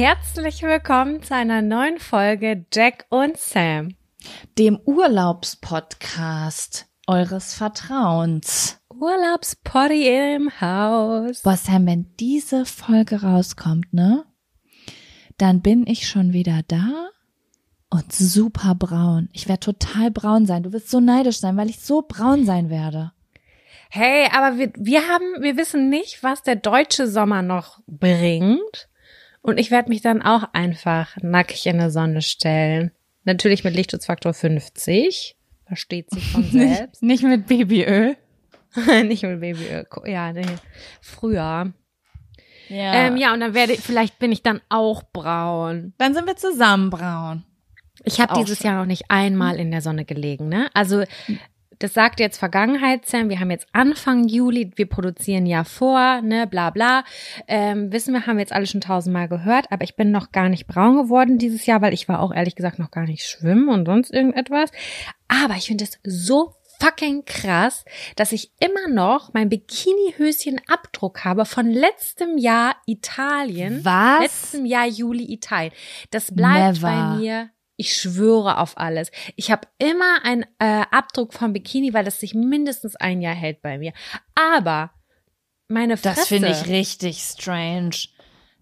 Herzlich willkommen zu einer neuen Folge Jack und Sam. Dem Urlaubspodcast eures Vertrauens. Urlaubspotty im Haus. Boah, Sam, wenn diese Folge rauskommt, ne? Dann bin ich schon wieder da und super braun. Ich werde total braun sein. Du wirst so neidisch sein, weil ich so braun sein werde. Hey, aber wir, wir haben, wir wissen nicht, was der deutsche Sommer noch bringt. Und ich werde mich dann auch einfach nackig in der Sonne stellen. Natürlich mit Lichtschutzfaktor 50. Versteht sich von selbst. Nicht, nicht mit Babyöl. nicht mit Babyöl. Ja, nee. Früher. Ja. Ähm, ja, und dann werde ich, vielleicht bin ich dann auch braun. Dann sind wir zusammen braun. Ich habe dieses schön. Jahr noch nicht einmal in der Sonne gelegen, ne? Also das sagt jetzt Vergangenheit, Sam. Wir haben jetzt Anfang Juli, wir produzieren ja vor, ne, bla bla. Ähm, wissen wir, haben wir jetzt alle schon tausendmal gehört, aber ich bin noch gar nicht braun geworden dieses Jahr, weil ich war auch ehrlich gesagt noch gar nicht schwimmen und sonst irgendetwas. Aber ich finde es so fucking krass, dass ich immer noch mein Bikini-Höschen Abdruck habe von letztem Jahr Italien. Was? Letztem Jahr Juli Italien. Das bleibt Never. bei mir. Ich schwöre auf alles. Ich habe immer einen äh, Abdruck vom Bikini, weil das sich mindestens ein Jahr hält bei mir. Aber meine Fresse. Das finde ich richtig strange.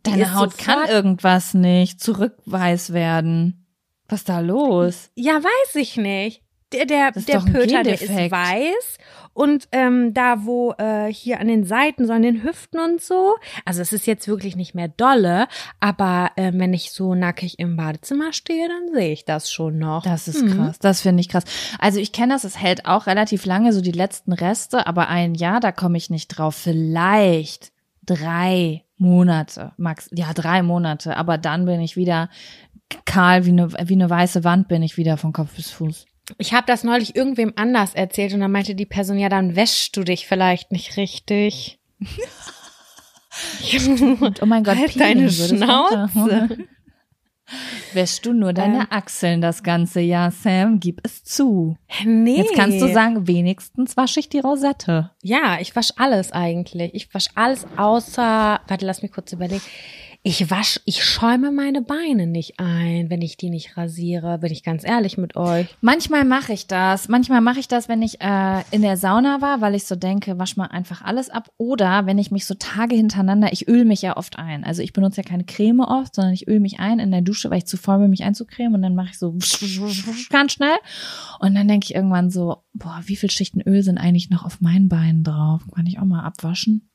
Deine Haut kann irgendwas nicht zurückweiß werden. Was ist da los? Ja, weiß ich nicht. Der, der, der Pöter, der ist weiß und ähm, da wo äh, hier an den Seiten, so an den Hüften und so. Also es ist jetzt wirklich nicht mehr dolle, aber äh, wenn ich so nackig im Badezimmer stehe, dann sehe ich das schon noch. Das ist Mhm. krass. Das finde ich krass. Also ich kenne das, es hält auch relativ lange, so die letzten Reste, aber ein Jahr, da komme ich nicht drauf. Vielleicht drei Monate, max, ja, drei Monate, aber dann bin ich wieder kahl wie eine, wie eine weiße Wand bin ich wieder von Kopf bis Fuß. Ich habe das neulich irgendwem anders erzählt und dann meinte die Person, ja, dann wäschst du dich vielleicht nicht richtig. Und oh mein Gott, Halt deine Schnauze. Wäschst du nur deine Ähm. Achseln das ganze Jahr, Sam? Gib es zu. Nee. Jetzt kannst du sagen, wenigstens wasche ich die Rosette. Ja, ich wasche alles eigentlich. Ich wasche alles außer, warte, lass mich kurz überlegen. Ich wasch, ich schäume meine Beine nicht ein, wenn ich die nicht rasiere, bin ich ganz ehrlich mit euch. Manchmal mache ich das. Manchmal mache ich das, wenn ich äh, in der Sauna war, weil ich so denke, wasch mal einfach alles ab. Oder wenn ich mich so Tage hintereinander, ich öle mich ja oft ein. Also ich benutze ja keine Creme oft, sondern ich öle mich ein in der Dusche, weil ich zu faul bin, mich einzucremen. Und dann mache ich so ganz schnell. Und dann denke ich irgendwann so, boah, wie viel Schichten Öl sind eigentlich noch auf meinen Beinen drauf? Kann ich auch mal abwaschen?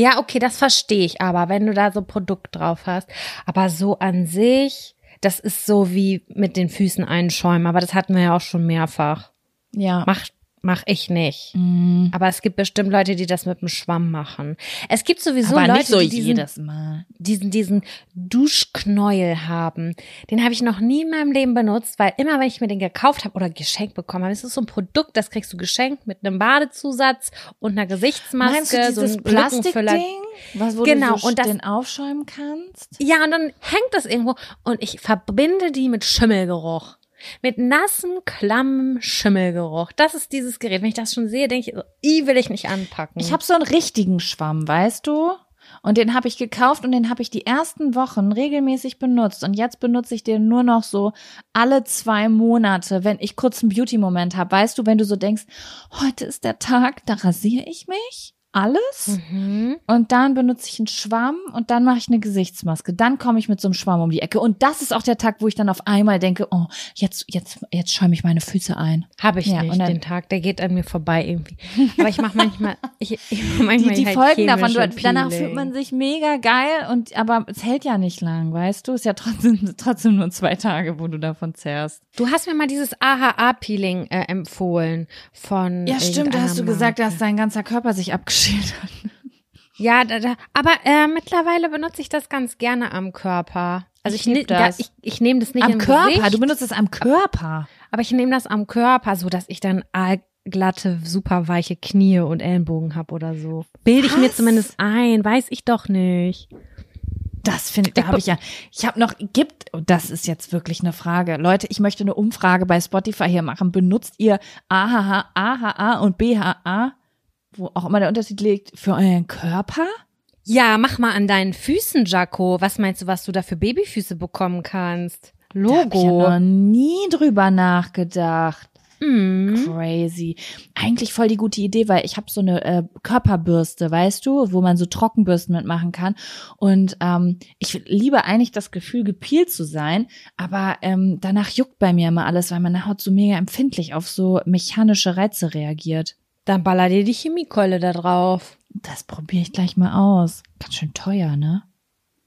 Ja, okay, das verstehe ich aber, wenn du da so Produkt drauf hast. Aber so an sich, das ist so wie mit den Füßen einschäumen, aber das hatten wir ja auch schon mehrfach. Ja. Macht Mach ich nicht. Mm. Aber es gibt bestimmt Leute, die das mit dem Schwamm machen. Es gibt sowieso Aber Leute, nicht so die diesen, jedes Mal. diesen, diesen Duschknäuel haben. Den habe ich noch nie in meinem Leben benutzt, weil immer, wenn ich mir den gekauft habe oder geschenkt bekommen habe, es ist so ein Produkt, das kriegst du geschenkt mit einem Badezusatz und einer Gesichtsmaske, Meinst du so dieses ein Lückenfüller. Plastikding, was wo Genau, du so und das- den aufschäumen kannst? Ja, und dann hängt das irgendwo und ich verbinde die mit Schimmelgeruch. Mit nassem, klammem Schimmelgeruch. Das ist dieses Gerät. Wenn ich das schon sehe, denke ich, i will ich nicht anpacken. Ich habe so einen richtigen Schwamm, weißt du? Und den habe ich gekauft und den habe ich die ersten Wochen regelmäßig benutzt. Und jetzt benutze ich den nur noch so alle zwei Monate, wenn ich kurz einen Beauty-Moment habe. Weißt du, wenn du so denkst, heute ist der Tag, da rasiere ich mich. Alles. Mhm. Und dann benutze ich einen Schwamm und dann mache ich eine Gesichtsmaske. Dann komme ich mit so einem Schwamm um die Ecke. Und das ist auch der Tag, wo ich dann auf einmal denke, oh, jetzt, jetzt, jetzt schäume ich meine Füße ein. Habe ich Ja, nicht den Tag, der geht an mir vorbei irgendwie. Aber ich mache manchmal, ich, ich mach Die, manchmal die halt Folgen davon, du, chemische danach Peeling. fühlt man sich mega geil und aber es hält ja nicht lang, weißt du? Ist ja trotzdem, trotzdem nur zwei Tage, wo du davon zehrst. Du hast mir mal dieses AHA-Peeling äh, empfohlen von. Ja, stimmt, da hast du gesagt, dass dein ganzer Körper sich hat. Ja, da, da, aber äh, mittlerweile benutze ich das ganz gerne am Körper. Also Ich ich, ne- das. ich, ich nehme das nicht Am Körper, Gesicht, du benutzt es am Körper. aber ich nehme das am Körper, so dass ich dann glatte, super weiche Knie und Ellenbogen habe oder so. Bilde ich mir zumindest ein, weiß ich doch nicht. Das finde ich, da habe ich ja, ich habe noch, gibt, und das ist jetzt wirklich eine Frage. Leute, ich möchte eine Umfrage bei Spotify hier machen. Benutzt ihr AHA, AHA und BHA, wo auch immer der Unterschied liegt, für euren Körper? Ja, mach mal an deinen Füßen, Jaco. Was meinst du, was du da für Babyfüße bekommen kannst? Da hab ich ja Logo. noch nie drüber nachgedacht. Mhm. Crazy. Eigentlich voll die gute Idee, weil ich habe so eine äh, Körperbürste, weißt du, wo man so Trockenbürsten mitmachen kann. Und ähm, ich liebe eigentlich das Gefühl, gepielt zu sein, aber ähm, danach juckt bei mir immer alles, weil meine Haut so mega empfindlich auf so mechanische Reize reagiert. Dann baller dir die Chemiekeule da drauf. Das probiere ich gleich mal aus. Ganz schön teuer, ne?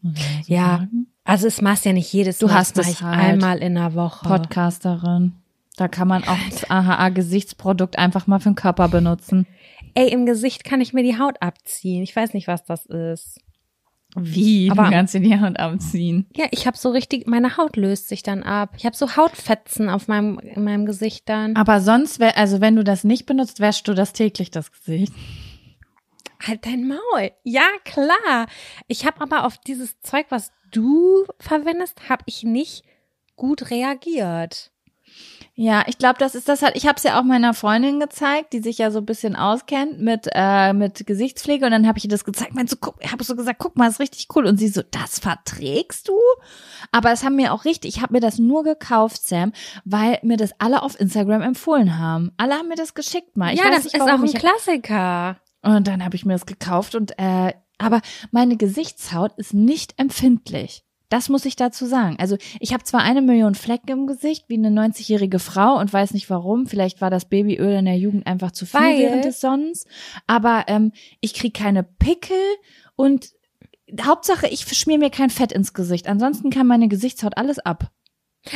So Ja. sagen. Also es machst ja nicht jedes Du Mal. hast das mach es halt. einmal in der Woche. Podcasterin. Da kann man auch das AHA-Gesichtsprodukt einfach mal für den Körper benutzen. Ey, im Gesicht kann ich mir die Haut abziehen. Ich weiß nicht, was das ist. Wie? Aber- du kannst dir die Haut abziehen. Ja, ich habe so richtig, meine Haut löst sich dann ab. Ich habe so Hautfetzen auf meinem, in meinem Gesicht dann. Aber sonst, wär, also wenn du das nicht benutzt, wäschst du das täglich, das Gesicht. Halt dein Maul. Ja, klar. Ich habe aber auf dieses Zeug, was du verwendest, habe ich nicht gut reagiert. Ja, ich glaube, das ist das halt. Ich habe es ja auch meiner Freundin gezeigt, die sich ja so ein bisschen auskennt mit äh, mit Gesichtspflege und dann habe ich ihr das gezeigt. Meinst du, guck, ich habe so gesagt, guck mal, ist richtig cool und sie so, das verträgst du? Aber es haben mir auch richtig, ich habe mir das nur gekauft, Sam, weil mir das alle auf Instagram empfohlen haben. Alle haben mir das geschickt mal. Ich ja, das nicht, ist auch ein Klassiker. Und dann habe ich mir das gekauft und äh, aber meine Gesichtshaut ist nicht empfindlich. Das muss ich dazu sagen. Also ich habe zwar eine Million Flecken im Gesicht wie eine 90-jährige Frau und weiß nicht warum. Vielleicht war das Babyöl in der Jugend einfach zu viel Weil- während des Sonnens. Aber ähm, ich krieg keine Pickel und Hauptsache ich schmier mir kein Fett ins Gesicht. Ansonsten kann meine Gesichtshaut alles ab.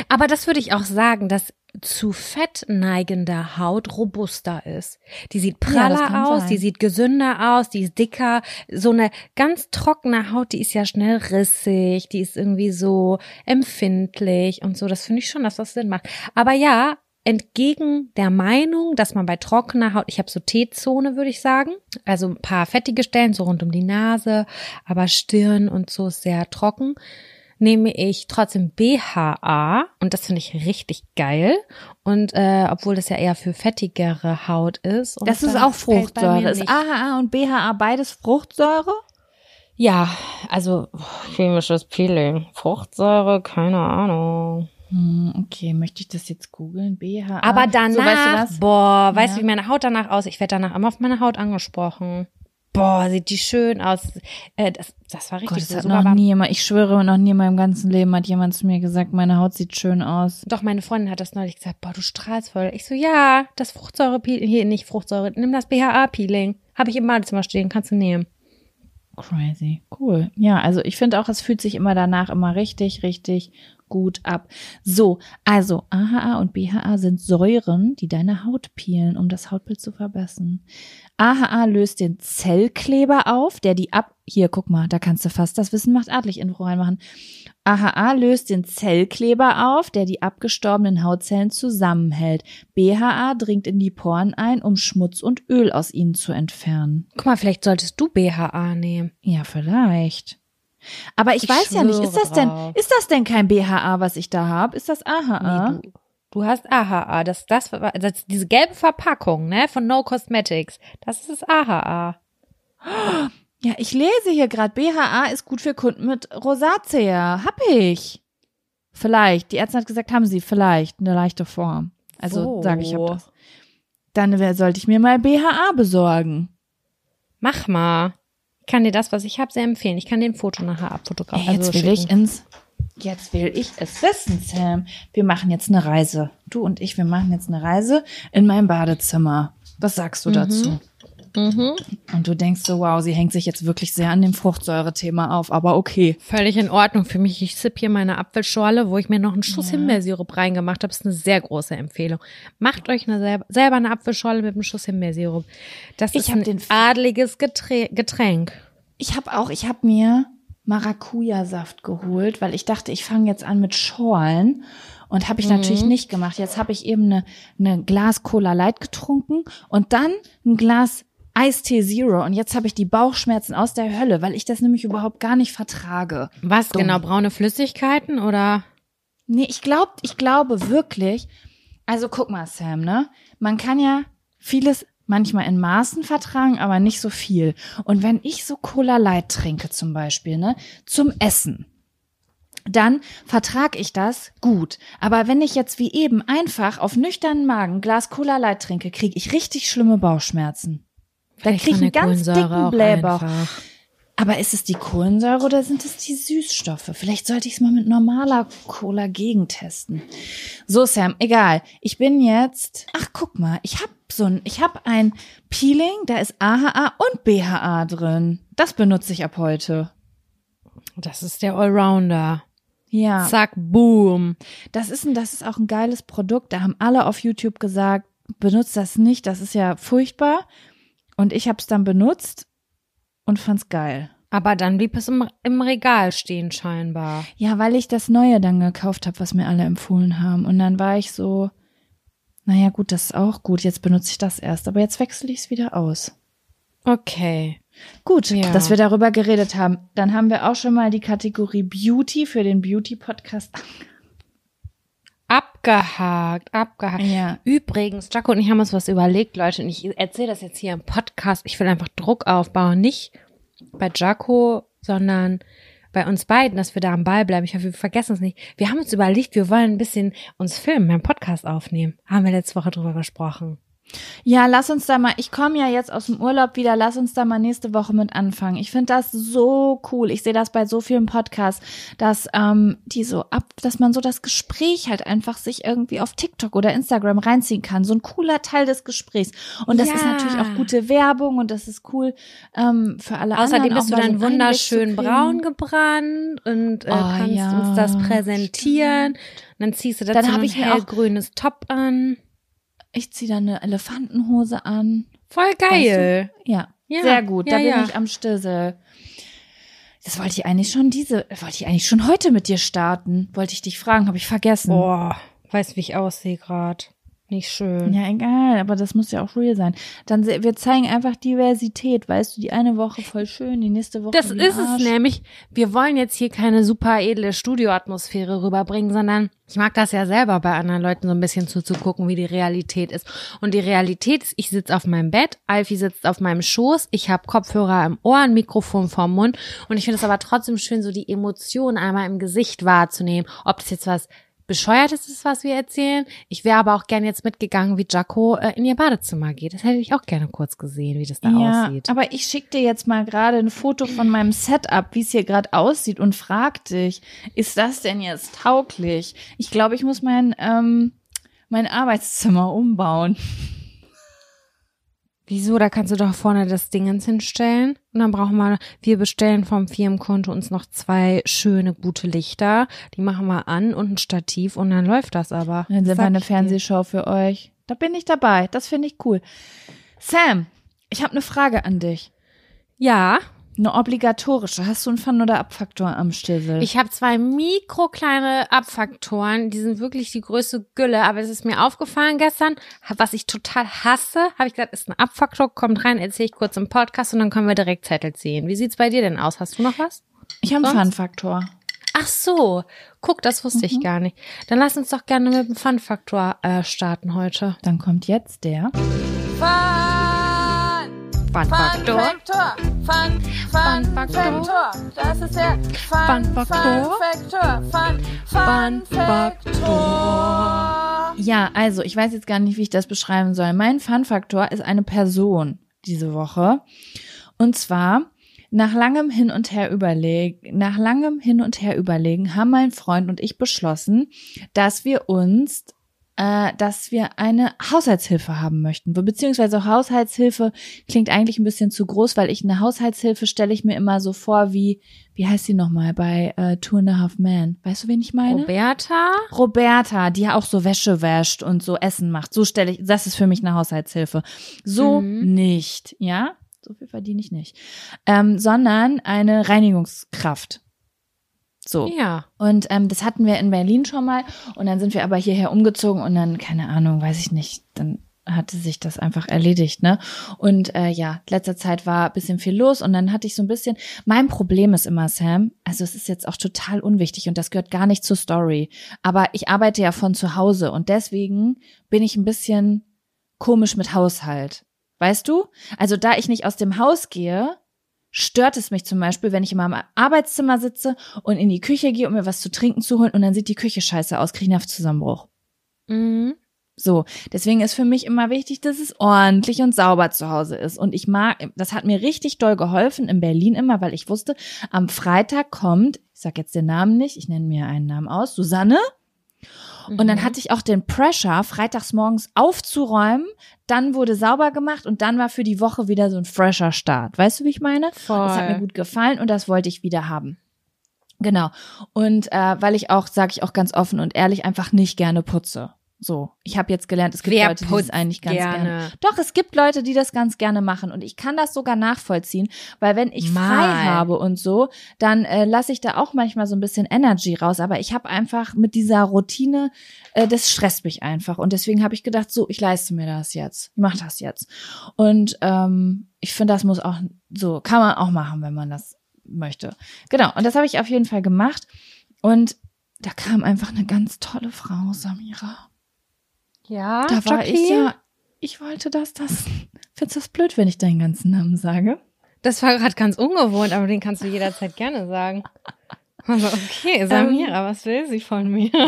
Aber das würde ich auch sagen, dass zu fett neigende Haut robuster ist. Die sieht Ja, praller kann aus, sein. die sieht gesünder aus, die ist dicker. So eine ganz trockene Haut, die ist ja schnell rissig, die ist irgendwie so empfindlich und so. Das finde ich schon, dass das Sinn macht. Aber ja, entgegen der Meinung, dass man bei trockener Haut, ich habe so T-Zone, würde ich sagen, also ein paar fettige Stellen, so rund um die Nase, aber Stirn und so ist sehr trocken nehme ich trotzdem BHA und das finde ich richtig geil. Und äh, obwohl das ja eher für fettigere Haut ist. Und Das ist auch Fruchtsäure. Ist. AHA und BHA beides Fruchtsäure? Ja, also chemisches Peeling. Fruchtsäure, keine Ahnung. Hm, okay, möchte ich das jetzt googeln? BHA. Aber danach, so, weißt du was? boah, weißt du, Ja. wie meine Haut danach aussieht? Ich werde danach immer auf meine Haut angesprochen. Boah, sieht die schön aus. Äh, das, das war Gott, richtig das so. hat noch nie jemand, ich schwöre, noch nie in meinem ganzen Leben hat jemand zu mir gesagt, meine Haut sieht schön aus. Doch, meine Freundin hat das neulich gesagt, boah, du strahlst voll. Ich so, ja, das Fruchtsäure-Peeling, hier nicht Fruchtsäure, nimm das BHA-Peeling. Habe ich im Badezimmer stehen, kannst du nehmen. Crazy. Cool. Ja, also ich finde auch, es fühlt sich immer danach immer richtig, richtig gut ab. So, also AHA und BHA sind Säuren, die deine Haut peelen, um das Hautbild zu verbessern. AHA löst den Zellkleber auf, der die ab. Hier, guck mal, da kannst du fast das Wissen macht adlig Info reinmachen. AHA löst den Zellkleber auf, der die abgestorbenen Hautzellen zusammenhält. BHA dringt in die Poren ein, um Schmutz und Öl aus ihnen zu entfernen. Guck mal, vielleicht solltest du BHA nehmen. Ja, vielleicht. Aber ich, Ich weiß ja nicht, ist das denn, ist das denn kein BHA, was ich da habe? Ist das AHA? Nee, du, hast AHA. Das, das, das, diese gelbe Verpackung, ne, von No Cosmetics. Das ist das AHA. Ja, ich lese hier gerade, BHA ist gut für Kunden mit Rosatia. Hab ich. Vielleicht. Die Ärztin hat gesagt, haben sie vielleicht eine leichte Form. Also Wo? sage ich, hab das. Dann wer- sollte ich mir mal BHA besorgen. Mach mal. Ich kann dir das, was ich habe, sehr empfehlen. Ich kann dir ein Foto nachher abfotografieren. Ey, jetzt will ich ins. Jetzt will ich es wissen, Sam. Wir machen jetzt eine Reise. Du und ich, wir machen jetzt eine Reise in mein Badezimmer. Was sagst du dazu? Mhm. Und du denkst so, wow, sie hängt sich jetzt wirklich sehr an dem Fruchtsäure-Thema auf, aber okay. Völlig in Ordnung für mich. Ich sipp hier meine Apfelschorle, wo ich mir noch einen Schuss Himbeersirup reingemacht habe. Das ist eine sehr große Empfehlung. Macht euch eine selber, selber eine Apfelschorle mit einem Schuss Himbeersirup. Das Ich ist ein adliges Geträ Getränk. Ich habe auch, ich habe mir Maracuja-Saft geholt, weil ich dachte, ich fange jetzt an mit Schorlen. Und habe ich natürlich nicht gemacht. Jetzt habe ich eben eine, eine Glas Cola Light getrunken und dann ein Glas Eistee Zero. Und jetzt habe ich die Bauchschmerzen aus der Hölle, weil ich das nämlich überhaupt gar nicht vertrage. Was Dumm. genau? Braune Flüssigkeiten oder? Nee, ich glaube, ich glaube wirklich. Also guck mal, Sam, ne? Man kann ja vieles manchmal in Maßen vertragen, aber nicht so viel. Und wenn ich so Cola Light trinke zum Beispiel, ne, zum Essen, dann vertrag ich das gut. Aber wenn ich jetzt wie eben einfach auf nüchternen Magen ein Glas Cola Light trinke, kriege ich richtig schlimme Bauchschmerzen. Da Vielleicht krieg ich einen ganz dicken auch Blähbauch. einfach. Aber ist es die Kohlensäure oder sind es die Süßstoffe? Vielleicht sollte ich es mal mit normaler Cola gegentesten. So, Sam, egal. Ich bin jetzt. Ach, guck mal, ich hab so ein, ich hab ein Peeling, da ist AHA und BHA drin. Das benutze ich ab heute. Das ist der Allrounder. Ja. Zack, boom. Das ist ein, das ist auch ein geiles Produkt. Da haben alle auf YouTube gesagt, benutzt das nicht, das ist ja furchtbar. Und ich habe es dann benutzt und fand's geil. Aber dann blieb es im, im Regal stehen scheinbar. Ja, weil ich das Neue dann gekauft habe, was mir alle empfohlen haben. Und dann war ich so, naja gut, das ist auch gut, jetzt benutze ich das erst, aber jetzt wechsle ich es wieder aus. Okay. Gut, Ja. dass wir darüber geredet haben. Dann haben wir auch schon mal die Kategorie Beauty für den Beauty-Podcast. Abgehakt, abgehakt. Ja. Übrigens, Jaco und ich haben uns was überlegt, Leute, und ich erzähle das jetzt hier im Podcast. Ich will einfach Druck aufbauen, nicht bei Jaco, sondern bei uns beiden, dass wir da am Ball bleiben. Ich hoffe, wir vergessen es nicht. Wir haben uns überlegt, wir wollen ein bisschen uns filmen, beim Podcast aufnehmen. Haben wir letzte Woche drüber gesprochen. Ja, lass uns da mal, ich komme ja jetzt aus dem Urlaub wieder, lass uns da mal nächste Woche mit anfangen. Ich finde das so cool. Ich sehe das bei so vielen Podcasts, dass ähm, die so ab, dass man so das Gespräch halt einfach sich irgendwie auf TikTok oder Instagram reinziehen kann. So ein cooler Teil des Gesprächs. Und das ist Ja. natürlich auch gute Werbung und das ist cool ähm, für alle Außerdem anderen. bist du dann so wunderschön braun gebrannt und äh, Oh, kannst ja, uns das präsentieren. Und dann ziehst du dazu Dann hab ein hellgrünes Top an. Ich ziehe dann eine Elefantenhose an. Voll geil. Ja, Ja, sehr gut. ja, da bin ja. ich am Stissel. Das wollte ich eigentlich schon diese, wollte ich eigentlich schon heute mit dir starten. Wollte ich dich fragen, habe ich vergessen. Boah, weißt wie ich aussehe gerade. Nicht schön. Ja, egal, aber das muss ja auch real sein. Dann wir zeigen einfach Diversität, weißt du, die eine Woche voll schön, die nächste Woche Das ist es Arsch. nämlich. Wir wollen jetzt hier keine super edle Studioatmosphäre rüberbringen, sondern ich mag das ja selber bei anderen Leuten so ein bisschen zuzugucken, wie die Realität ist. Und die Realität ist, ich sitze auf meinem Bett, Alfie sitzt auf meinem Schoß, ich habe Kopfhörer im Ohr, ein Mikrofon vorm Mund und ich finde es aber trotzdem schön, so die Emotionen einmal im Gesicht wahrzunehmen. Ob das jetzt was Bescheuertes ist, was wir erzählen. Ich wäre aber auch gerne jetzt mitgegangen, wie Jaco äh, in ihr Badezimmer geht. Das hätte ich auch gerne kurz gesehen, wie das da Ja, aussieht. aber ich schicke dir jetzt mal gerade ein Foto von meinem Setup, wie es hier gerade aussieht und frag dich, ist das denn jetzt tauglich? Ich glaube, ich muss mein, ähm, mein Arbeitszimmer umbauen. Wieso? Da kannst du doch vorne das Dingens hinstellen. Und dann brauchen wir, wir bestellen vom Firmenkonto uns noch zwei schöne, gute Lichter. Die machen wir an und ein Stativ und dann läuft das aber. Dann sind wir eine. Fernsehshow für euch. Da bin ich dabei. Das finde ich cool. Sam, ich habe eine Frage an dich. Ja, Eine obligatorische. Hast du einen Fun- oder Abfaktor am Stissel? ich habe zwei mikrokleine Abfaktoren. Die sind wirklich die größte Gülle. Aber es ist mir aufgefallen gestern, was ich total hasse. Habe ich gesagt, ist ein Abfaktor, kommt rein, erzähle ich kurz im Podcast und dann können wir direkt Zettel ziehen. Wie sieht's bei dir denn aus? Hast du noch was? ich habe einen? Fun-Faktor. Ach so, guck, das wusste ich gar nicht. Dann lass uns doch gerne mit dem Fun-Faktor äh, starten heute. Dann kommt jetzt der. Fun-Faktor. Faktor. Fun, Fun, Fun Faktor. Das ist der Fun, Fun Faktor. Faktor. Fun, Fun Fun Faktor. Ja, also ich weiß jetzt gar nicht, wie ich das beschreiben soll. Mein Fun-Faktor ist eine Person diese Woche. Und zwar nach langem Hin und Her überlegen, nach langem Hin und Her überlegen, haben mein Freund und ich beschlossen, dass wir uns, äh, dass wir eine Haushaltshilfe haben möchten. Beziehungsweise Haushaltshilfe klingt eigentlich ein bisschen zu groß, weil ich eine Haushaltshilfe stelle ich mir immer so vor wie, wie heißt sie nochmal bei äh, Two and a Half Men? Weißt du, wen ich meine? Roberta? Roberta, die ja auch so Wäsche wäscht und so Essen macht. So stelle ich, das ist für mich eine Haushaltshilfe. So Mhm. nicht, ja? So viel verdiene ich nicht. Ähm, sondern eine Reinigungskraft. So. Ja. Und ähm, das hatten wir in Berlin schon mal. Und dann sind wir aber hierher umgezogen und dann, keine Ahnung, weiß ich nicht, dann hatte sich das einfach erledigt, ne? Und äh, ja, letzter Zeit war ein bisschen viel los und dann hatte ich so ein bisschen. Mein Problem ist immer, Sam, also es ist jetzt auch total unwichtig und das gehört gar nicht zur Story. Aber ich arbeite ja von zu Hause und deswegen bin ich ein bisschen komisch mit Haushalt. Weißt du? Also da ich nicht aus dem Haus gehe, stört es mich zum Beispiel, wenn ich in meinem Arbeitszimmer sitze und in die Küche gehe, um mir was zu trinken zu holen und dann sieht die Küche scheiße aus, kriege ich einen Nervzusammenbruch. Mhm. So, deswegen ist für mich immer wichtig, dass es ordentlich und sauber zu Hause ist. Und ich mag, das hat mir richtig doll geholfen in Berlin immer, weil ich wusste, am Freitag kommt, ich sag jetzt den Namen nicht, ich nenne mir einen Namen aus, Susanne. Und dann hatte ich auch den Pressure, freitags morgens aufzuräumen, dann wurde sauber gemacht und dann war für die Woche wieder so ein fresher Start. Weißt du, wie ich meine? Voll. Das hat mir gut gefallen und das wollte ich wieder haben. Genau. Und äh, weil ich auch, sage ich auch ganz offen und ehrlich, einfach nicht gerne putze. So, ich habe jetzt gelernt, es gibt Wer Leute, die es eigentlich ganz gerne. gerne? Doch, es gibt Leute, die das ganz gerne machen und ich kann das sogar nachvollziehen, weil wenn ich frei Mal. habe und so, dann äh, lasse ich da auch manchmal so ein bisschen Energy raus. Aber ich habe einfach mit dieser Routine, äh, das stresst mich einfach und deswegen habe ich gedacht, so, ich leiste mir das jetzt, ich mache das jetzt. Und ähm, ich finde, das muss auch so, kann man auch machen, wenn man das möchte. Genau, und das habe ich auf jeden Fall gemacht und da kam einfach eine ganz tolle Frau, Samira. Ja, Da war ich Jacqueline? ja, ich wollte das, das. Findest du das blöd, wenn ich deinen ganzen Namen sage? Das war gerade ganz ungewohnt, aber den kannst du jederzeit gerne sagen. Also, okay, Samira, was will sie von mir?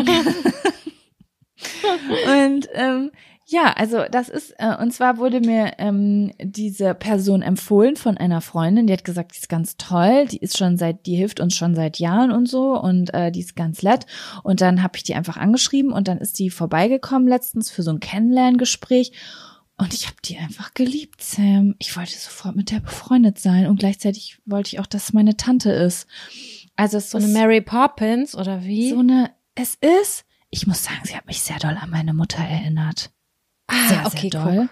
Und ähm, ja, also das ist, äh, und zwar wurde mir ähm, diese Person empfohlen von einer Freundin, die hat gesagt, die ist ganz toll, die ist schon seit, die hilft uns schon seit Jahren und so und äh, die ist ganz nett. Und dann habe ich die einfach angeschrieben und dann ist die vorbeigekommen letztens für so ein Kennenlerngespräch. Und ich habe die einfach geliebt, Sam. Ich wollte sofort mit der befreundet sein und gleichzeitig wollte ich auch, dass es meine Tante ist. Also es So eine ist Mary Poppins oder wie? so eine, es ist, ich muss sagen, sie hat mich sehr doll an meine Mutter erinnert. Ah, Sehr, okay, sehr doll.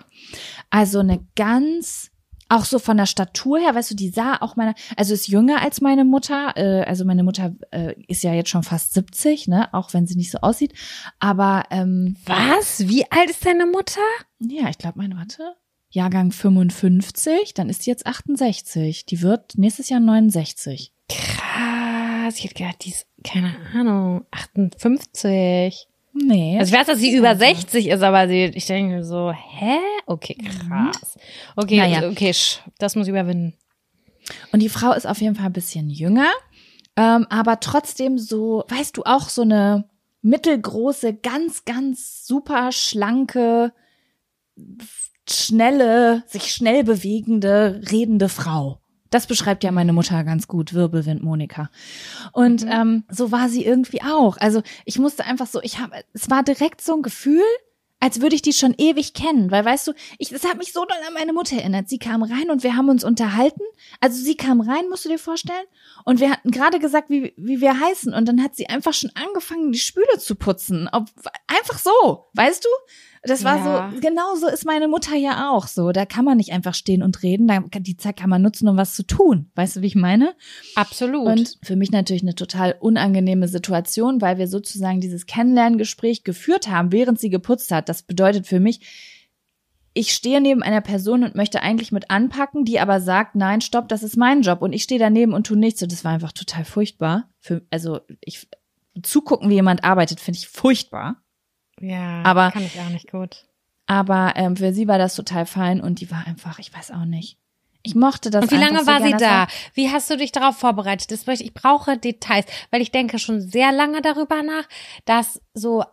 Also eine ganz, auch so von der Statur her, weißt du, die sah auch meiner, also ist jünger als meine Mutter, äh, also meine Mutter äh, ist ja jetzt schon fast 70, ne, auch wenn sie nicht so aussieht, aber ähm, Was? Wie alt ist deine Mutter? ja, ich glaube, meine, warte, Jahrgang 55, dann ist die jetzt 68, die wird nächstes Jahr 69. Krass, ich hätte gedacht, die ist, keine Ahnung, 58. Nee. Also ich weiß, dass sie über 60 ist, aber sie, ich denke so, hä? Okay, krass. Okay, Naja. okay, das muss ich überwinden. Und die Frau ist auf jeden Fall ein bisschen jünger, ähm, aber trotzdem so, weißt du, auch so eine mittelgroße, ganz, ganz super schlanke, schnelle, sich schnell bewegende, redende Frau. Das beschreibt ja meine Mutter ganz gut, Wirbelwind Monika. Und ähm, so war sie irgendwie auch. Also ich musste einfach so, ich habe, es war direkt so ein Gefühl, als würde ich die schon ewig kennen, weil weißt du, ich, das hat mich so doll an meine Mutter erinnert. Sie kam rein und wir haben uns unterhalten. Also sie kam rein, musst du dir vorstellen, und wir hatten gerade gesagt, wie, wie wir heißen, und dann hat sie einfach schon angefangen, die Spüle zu putzen. Ob, einfach so, weißt du? Das war Ja. so, genau so ist meine Mutter ja auch so. Da kann man nicht einfach stehen und reden, da, die Zeit kann man nutzen, um was zu tun. Weißt du, wie ich meine? Absolut. Und für mich natürlich eine total unangenehme Situation, weil wir sozusagen dieses Kennenlerngespräch geführt haben, während sie geputzt hat. Das bedeutet für mich, ich stehe neben einer Person und möchte eigentlich mit anpacken, die aber sagt, nein, stopp, das ist mein Job und ich stehe daneben und tu nichts. Und das war einfach total furchtbar. Für, also ich zugucken, wie jemand arbeitet, finde ich furchtbar. Ja, aber- kann ich auch nicht gut. Aber ähm, für sie war das total fein und die war einfach, ich weiß auch nicht. Ich mochte das Und wie lange so war sie da? Wie hast du dich darauf vorbereitet? Das möchte ich brauche Details, weil ich denke schon sehr lange darüber nach, dass so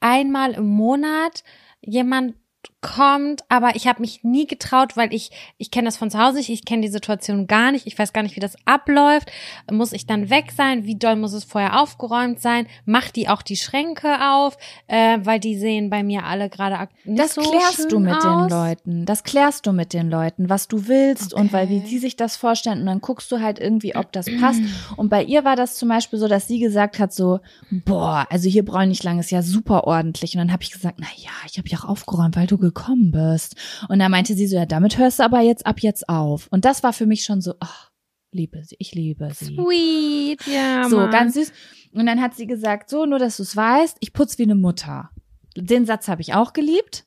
einmal im Monat jemand kommt, aber ich habe mich nie getraut, weil ich ich kenne das von zu Hause nicht, ich kenne die Situation gar nicht, ich weiß gar nicht, wie das abläuft. Muss ich dann weg sein? Wie doll muss es vorher aufgeräumt sein? Macht die auch die Schränke auf, äh, weil die sehen bei mir alle gerade nicht Das so klärst du mit aus. den Leuten. Das klärst du mit den Leuten, was du willst und weil wie Okay. sie sich das vorstellen und dann guckst du halt irgendwie, ob das passt. Und bei ihr war das zum Beispiel so, dass sie gesagt hat so, boah, also hier brauche ich nicht lang, ist ja super ordentlich. Und dann habe ich gesagt, na ja, ich habe ja auch aufgeräumt, weil du gekommen bist. Und dann meinte sie so, ja, damit hörst du aber jetzt ab jetzt auf. Und das war für mich schon so, ach, liebe sie, ich liebe sie. Sweet, ja. So, Mann. ganz süß. Und dann hat sie gesagt, so, nur dass du es weißt, ich putz wie eine Mutter. Den Satz habe ich auch geliebt.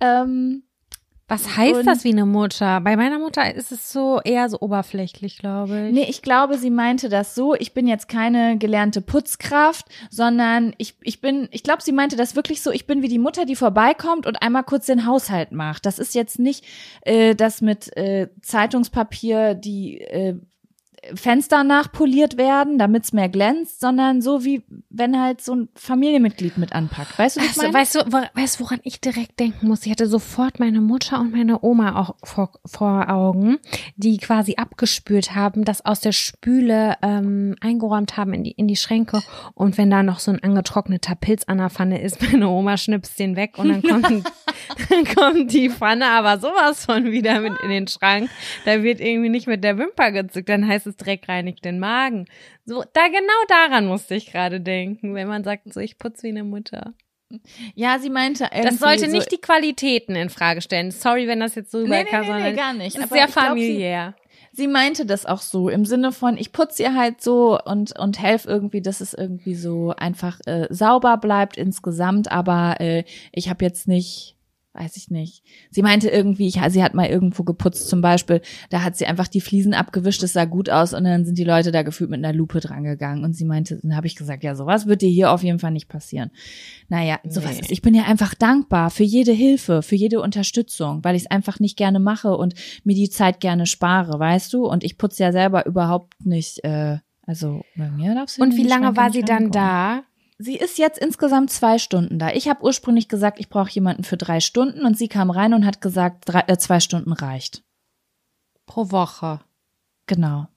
Ähm, Was heißt Und- das wie eine Mutter? Bei meiner Mutter ist es so eher so oberflächlich, glaube ich. nee, ich glaube, sie meinte das so, ich bin jetzt keine gelernte Putzkraft, sondern ich, ich bin, ich glaube, sie meinte das wirklich so, ich bin wie die Mutter, die vorbeikommt und einmal kurz den Haushalt macht. Das ist jetzt nicht äh, das mit äh, Zeitungspapier, die äh, Fenster nachpoliert werden, damit's mehr glänzt, sondern so wie wenn halt so ein Familienmitglied mit anpackt. Weißt du, was ich Also, meine? weißt du, wo- weißt du, woran ich direkt denken muss? Ich hatte sofort meine Mutter und meine Oma auch vor, vor Augen, die quasi abgespült haben, das aus der Spüle ähm, eingeräumt haben in die, in die Schränke. Und wenn da noch so ein angetrockneter Pilz an der Pfanne ist, meine Oma schnipst den weg und dann kommt, dann kommt die Pfanne aber sowas von wieder mit in den Schrank. Da wird irgendwie nicht mit der Wimper gezückt, dann heißt es Dreck reinigt den Magen. So, da genau daran musste ich gerade denken, wenn man sagt, so ich putze wie eine Mutter. ja, sie meinte Das sollte so, nicht die Qualitäten in Frage stellen. Sorry, wenn das jetzt so Nee, nee, rüberkam, nee, nee, sondern gar nicht. es ist sehr ich glaub, familiär. Sie meinte das auch so im Sinne von, ich putze ihr halt so und und helf irgendwie, dass es irgendwie so einfach äh, sauber bleibt insgesamt. Aber äh, ich habe jetzt nicht, weiß ich nicht. Sie meinte irgendwie, ich, sie hat mal irgendwo geputzt zum Beispiel, da hat sie einfach die Fliesen abgewischt, es sah gut aus und dann sind die Leute da gefühlt mit einer Lupe dran gegangen und sie meinte, dann habe ich gesagt, ja, sowas wird dir hier auf jeden Fall nicht passieren. Naja, sowas Nee. ist, ich bin ja einfach dankbar für jede Hilfe, für jede Unterstützung, weil ich es einfach nicht gerne mache und mir die Zeit gerne spare, weißt du? Und ich putze ja selber überhaupt nicht, äh, also bei mir darfst du Und wie lange war sie dann da? Sie ist jetzt insgesamt zwei Stunden da. Ich habe ursprünglich gesagt, ich brauche jemanden für drei Stunden und sie kam rein und hat gesagt, drei, äh, zwei Stunden reicht. Pro Woche. Genau.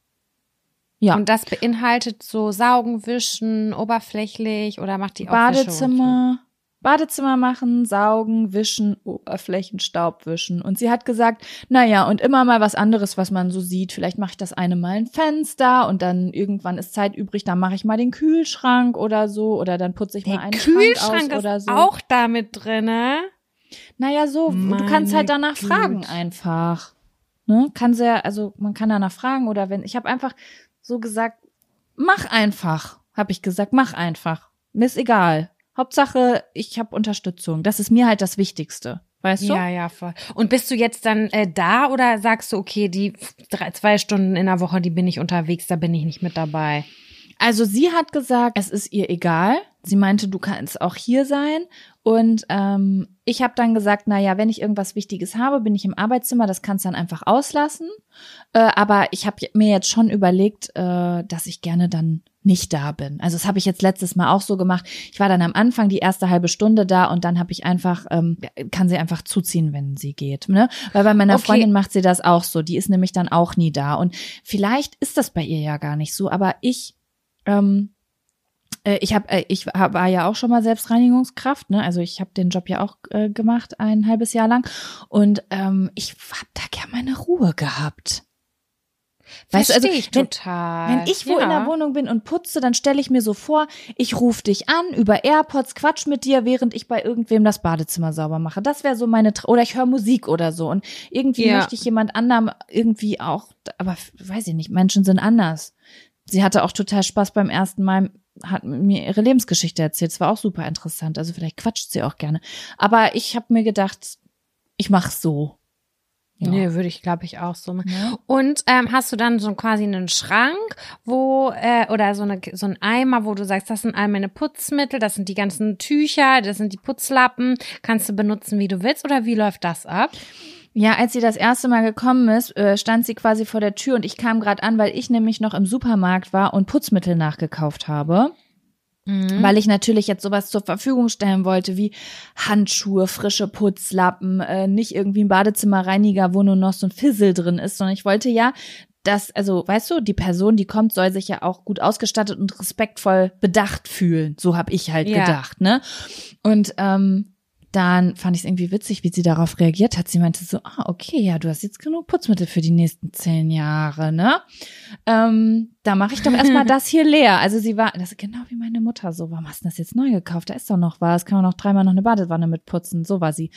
Ja. Und das beinhaltet so Saugen, Wischen, oberflächlich oder macht die auch Badezimmer, Badezimmer machen, saugen, wischen, Oberflächen, Staub wischen. Und sie hat gesagt, naja, und immer mal was anderes, was man so sieht. Vielleicht mache ich das eine Mal ein Fenster und dann irgendwann ist Zeit übrig, dann mache ich mal den Kühlschrank oder so. Oder dann putze ich so? mal Der einen Kühlschrank Schrank aus oder ist so. auch da mit drinne. Naja, so, du Meine kannst halt danach Güte. fragen einfach. Ne? Kann sehr, also man kann danach fragen oder wenn, ich habe einfach so gesagt, mach einfach, habe ich gesagt, mach einfach. Mir ist egal. Hauptsache, ich habe Unterstützung. Das ist mir halt das Wichtigste. Weißt du? Ja, ja, voll. Und bist du jetzt dann äh, da oder sagst du, okay, die drei, zwei Stunden in der Woche, die bin ich unterwegs, da bin ich nicht mit dabei? Also sie hat gesagt, es ist ihr egal. Sie meinte, du kannst auch hier sein. Und ähm, ich habe dann gesagt, na ja, wenn ich irgendwas Wichtiges habe, bin ich im Arbeitszimmer. Das kannst du dann einfach auslassen. Äh, aber ich habe mir jetzt schon überlegt, äh, dass ich gerne dann nicht da bin. Also das habe ich jetzt letztes Mal auch so gemacht. Ich war dann am Anfang die erste halbe Stunde da und dann habe ich einfach, ähm, kann sie einfach zuziehen, wenn sie geht. Ne? Weil bei meiner Okay. Freundin macht sie das auch so. Die ist nämlich dann auch nie da. Und vielleicht ist das bei ihr ja gar nicht so, aber ich ähm, äh, ich habe, äh, ich hab, war ja auch schon mal Selbstreinigungskraft, ne? Also ich habe den Job ja auch äh, gemacht ein halbes Jahr lang und ähm, ich habe da gern meine Ruhe gehabt. Weißt du, also Versteh ich wenn, total. wenn ich wo ja. in der Wohnung bin und putze, dann stelle ich mir so vor, ich rufe dich an über AirPods, quatsch mit dir, während ich bei irgendwem das Badezimmer sauber mache. Das wäre so meine, Tra oder ich höre Musik oder so. Und irgendwie Ja. möchte ich jemand anderem irgendwie auch, aber weiß ich nicht, Menschen sind anders. Sie hatte auch total Spaß beim ersten Mal, hat mir ihre Lebensgeschichte erzählt. Es war auch super interessant. Also vielleicht quatscht sie auch gerne. Aber ich habe mir gedacht, ich mach's so. Ja. Nee, würde ich, glaube ich, auch so machen. Ja. Und ähm, hast du dann so quasi einen Schrank, wo, äh, oder so, eine, so ein Eimer, wo du sagst, das sind all meine Putzmittel, das sind die ganzen Tücher, das sind die Putzlappen, kannst du benutzen, wie du willst, oder wie läuft das ab? Ja, als sie das erste Mal gekommen ist, äh, stand sie quasi vor der Tür und ich kam gerade an, weil ich nämlich noch im Supermarkt war und Putzmittel nachgekauft habe. Mhm. Weil ich natürlich jetzt sowas zur Verfügung stellen wollte, wie Handschuhe, frische Putzlappen, äh, nicht irgendwie ein Badezimmerreiniger, wo nur noch so ein Fissel drin ist, sondern ich wollte ja, dass, also, weißt du, die Person, die kommt, soll sich ja auch gut ausgestattet und respektvoll bedacht fühlen. So habe ich halt Ja. gedacht, ne? Und ähm, dann fand ich es irgendwie witzig, wie sie darauf reagiert hat. Sie meinte so, ah, okay, ja, du hast jetzt genug Putzmittel für die nächsten zehn Jahre, ne? Ähm, da mache ich doch erstmal das hier leer. Also sie war, das ist genau wie meine Mutter so, warum hast du das jetzt neu gekauft? Da ist doch noch was, kann man noch dreimal noch eine Badewanne mit putzen. So war sie.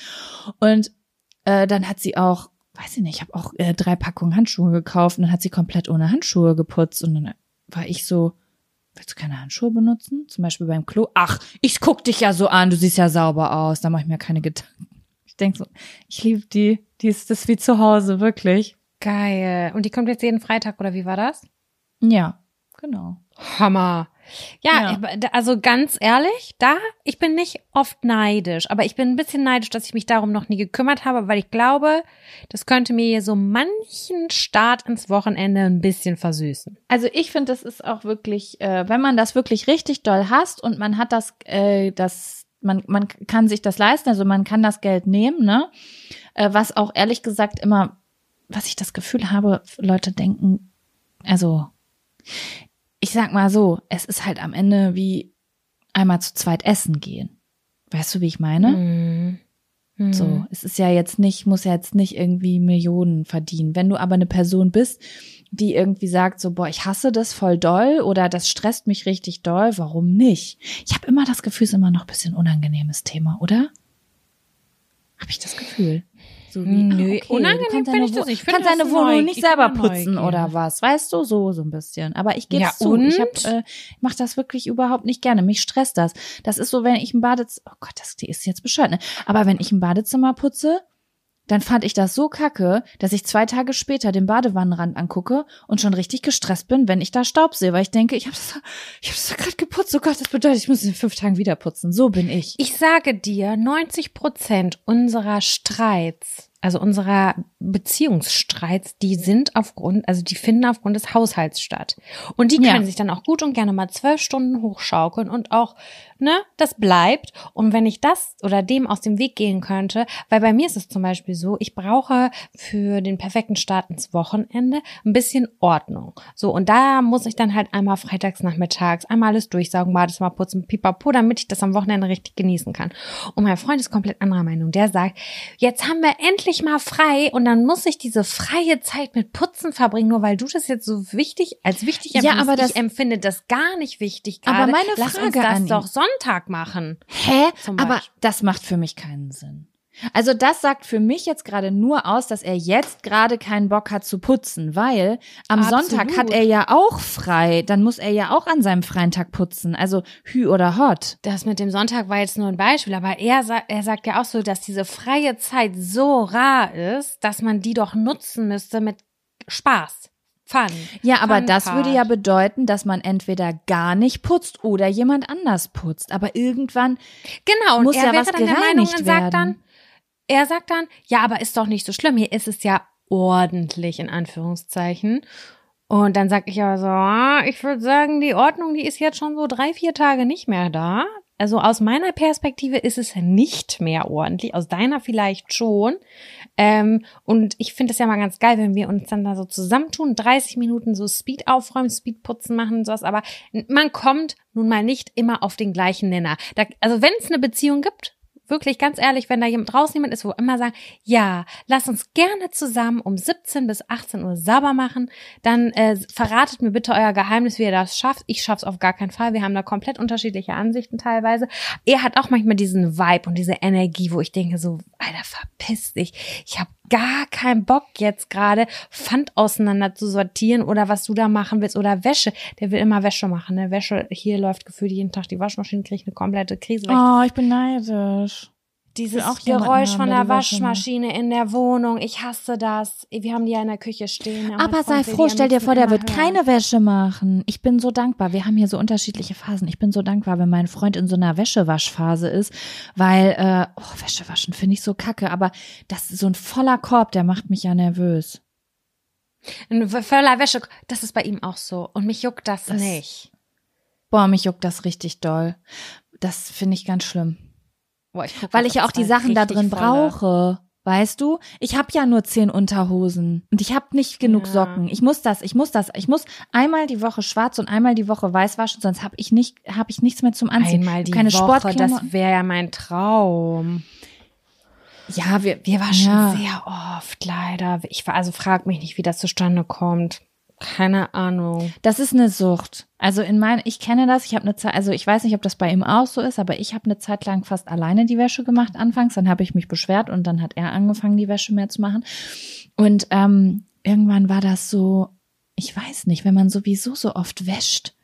Und äh, dann hat sie auch, weiß ich nicht, ich habe auch äh, drei Packungen Handschuhe gekauft und dann hat sie komplett ohne Handschuhe geputzt und dann war ich so, willst du keine Handschuhe benutzen? Zum Beispiel beim Klo. Ach, ich guck dich ja so an, du siehst ja sauber aus, da mache ich mir keine Gedanken. Ich denk so, ich liebe die, die ist das wie zu Hause, wirklich. Geil. Und die kommt jetzt jeden Freitag, oder wie war das? Ja, genau. Hammer. Ja, Ja. also ganz ehrlich, da, ich bin nicht oft neidisch, aber ich bin ein bisschen neidisch, dass ich mich darum noch nie gekümmert habe, weil ich glaube, das könnte mir so manchen Start ins Wochenende ein bisschen versüßen. Also ich finde, das ist auch wirklich, äh, wenn man das wirklich richtig doll hasst und man hat das, äh, das, man, man kann sich das leisten, also man kann das Geld nehmen, ne? Äh, was auch ehrlich gesagt immer, was ich das Gefühl habe, Leute denken, also ich sag mal so, es ist halt am Ende wie einmal zu zweit essen gehen. Weißt du, wie ich meine? Mhm. So, es ist ja jetzt nicht, muss ja jetzt nicht irgendwie Millionen verdienen. Wenn du aber eine Person bist, die irgendwie sagt so, boah, ich hasse das voll doll oder das stresst mich richtig doll, warum nicht? Ich habe immer das Gefühl, es ist immer noch ein bisschen unangenehmes Thema, oder? Habe ich das Gefühl? So Nö, ah, unangenehm du kannst finde ich das nicht. Ich finde, kannst deine Wohnung nicht ich selber putzen oder was, weißt du? So, so ein bisschen. Aber ich gebe Ja, zu, ich und? hab, äh, mach das wirklich überhaupt nicht gerne. Mich stresst das. Das ist so, wenn ich ein Badezimmer, oh Gott, das die ist jetzt bescheuert, ne? Aber wenn ich ein Badezimmer putze, dann fand ich das so kacke, dass ich zwei Tage später den Badewannenrand angucke und schon richtig gestresst bin, wenn ich da Staub sehe, weil ich denke, ich habe das, ich habe das gerade geputzt. Oh Gott, das bedeutet, ich muss es in fünf Tagen wieder putzen. So bin ich. Ich sage dir, 90 Prozent unserer Streits, also unserer Beziehungsstreits, die sind aufgrund, also die finden aufgrund des Haushalts statt. Und die Ja. können sich dann auch gut und gerne mal zwölf Stunden hochschaukeln und auch, ne, das bleibt. Und wenn ich das oder dem aus dem Weg gehen könnte, weil bei mir ist es zum Beispiel so, ich brauche für den perfekten Start ins Wochenende ein bisschen Ordnung. So, und da muss ich dann halt einmal freitags nachmittags einmal alles durchsaugen, Badezimmer putzen, pipapo, damit ich das am Wochenende richtig genießen kann. Und mein Freund ist komplett anderer Meinung. Der sagt, jetzt haben wir endlich mal frei und dann muss ich diese freie Zeit mit Putzen verbringen, nur weil du das jetzt so wichtig, als wichtig Ja, empfindest. aber das- ich empfinde das gar nicht wichtig Aber gerade. meine Lass uns Frage das an ihn- doch Sonntag machen. Hä? Aber das macht für mich keinen Sinn. Also das sagt für mich jetzt gerade nur aus, dass er jetzt gerade keinen Bock hat zu putzen, weil am Absolut. Sonntag hat er ja auch frei. Dann muss er ja auch an seinem freien Tag putzen. Also Hü oder Hot. Das mit dem Sonntag war jetzt nur ein Beispiel, aber er, er sagt ja auch so, dass diese freie Zeit so rar ist, dass man die doch nutzen müsste mit Spaß. Fun. Ja, aber Fun das würde ja bedeuten, dass man entweder gar nicht putzt oder jemand anders putzt. Aber irgendwann Genau, muss ja was dann der Meinung gereinigt sagt dann, werden. er sagt dann, ja, aber ist doch nicht so schlimm, hier ist es ja ordentlich, in Anführungszeichen. Und dann sag ich aber so, ah, ich würde sagen, die Ordnung, die ist jetzt schon so drei, vier Tage nicht mehr da. Also aus meiner Perspektive ist es nicht mehr ordentlich, aus deiner vielleicht schon. Ähm, und ich finde es ja mal ganz geil, wenn wir uns dann da so zusammentun, 30 Minuten so Speed aufräumen, Speed putzen machen und sowas, aber man kommt nun mal nicht immer auf den gleichen Nenner. Da, also wenn es eine Beziehung gibt, wirklich ganz ehrlich, wenn da jemand draußen jemand ist, wo immer sagen, ja, lass uns gerne zusammen um 17 bis 18 Uhr sauber machen, dann äh, verratet mir bitte euer Geheimnis, wie ihr das schafft. Ich schaff's auf gar keinen Fall. Wir haben da komplett unterschiedliche Ansichten teilweise. Er hat auch manchmal diesen Vibe und diese Energie, wo ich denke so, Alter, verpiss dich. Ich habe gar keinen Bock jetzt gerade Pfand auseinander zu sortieren oder was du da machen willst oder Wäsche. Der will immer Wäsche machen. Ne? Wäsche, hier läuft gefühlt jeden Tag die Waschmaschine, kriege ich eine komplette Krise. Oh, ich bin neidisch. Dieses auch Geräusch von der. Waschmaschine in der Wohnung. Ich hasse das. Wir haben die ja in der Küche stehen. Aber sei froh, stell dir vor, der wird hören. keine Wäsche machen. Ich bin so dankbar. Wir haben hier so unterschiedliche Phasen. Ich bin so dankbar, wenn mein Freund in so einer Wäschewaschphase ist, weil, äh, oh, Wäsche waschen finde ich so kacke, aber das ist so ein voller Korb, der macht mich ja nervös. Ein voller Wäsche. Das ist bei ihm auch so. Und mich juckt das, Das- nicht. Boah, mich juckt das richtig doll. Das finde ich ganz schlimm. Boah, ich Weil ich ja auch die Sachen da drin volle- brauche. Weißt du? Ich habe ja nur zehn Unterhosen und ich habe nicht genug Ja. Socken. Ich muss das, ich muss das, ich muss einmal die Woche schwarz und einmal die Woche weiß waschen, sonst habe ich nicht, habe ich nichts mehr zum Anziehen. Einmal die Keine Woche, Sportklamotten. das wäre ja mein Traum. Ja, wir, Wir waschen ja. sehr oft, leider. Ich war also frag mich nicht, wie das zustande kommt. Keine Ahnung. Das ist eine Sucht. Also in mein, ich kenne das. Ich habe eine Zeit, also ich weiß nicht, ob das bei ihm auch so ist, aber ich habe eine Zeit lang fast alleine die Wäsche gemacht anfangs. Dann habe ich mich beschwert und dann hat er angefangen, die Wäsche mehr zu machen. Und ähm, irgendwann war das so, ich weiß nicht, wenn man sowieso so oft wäscht,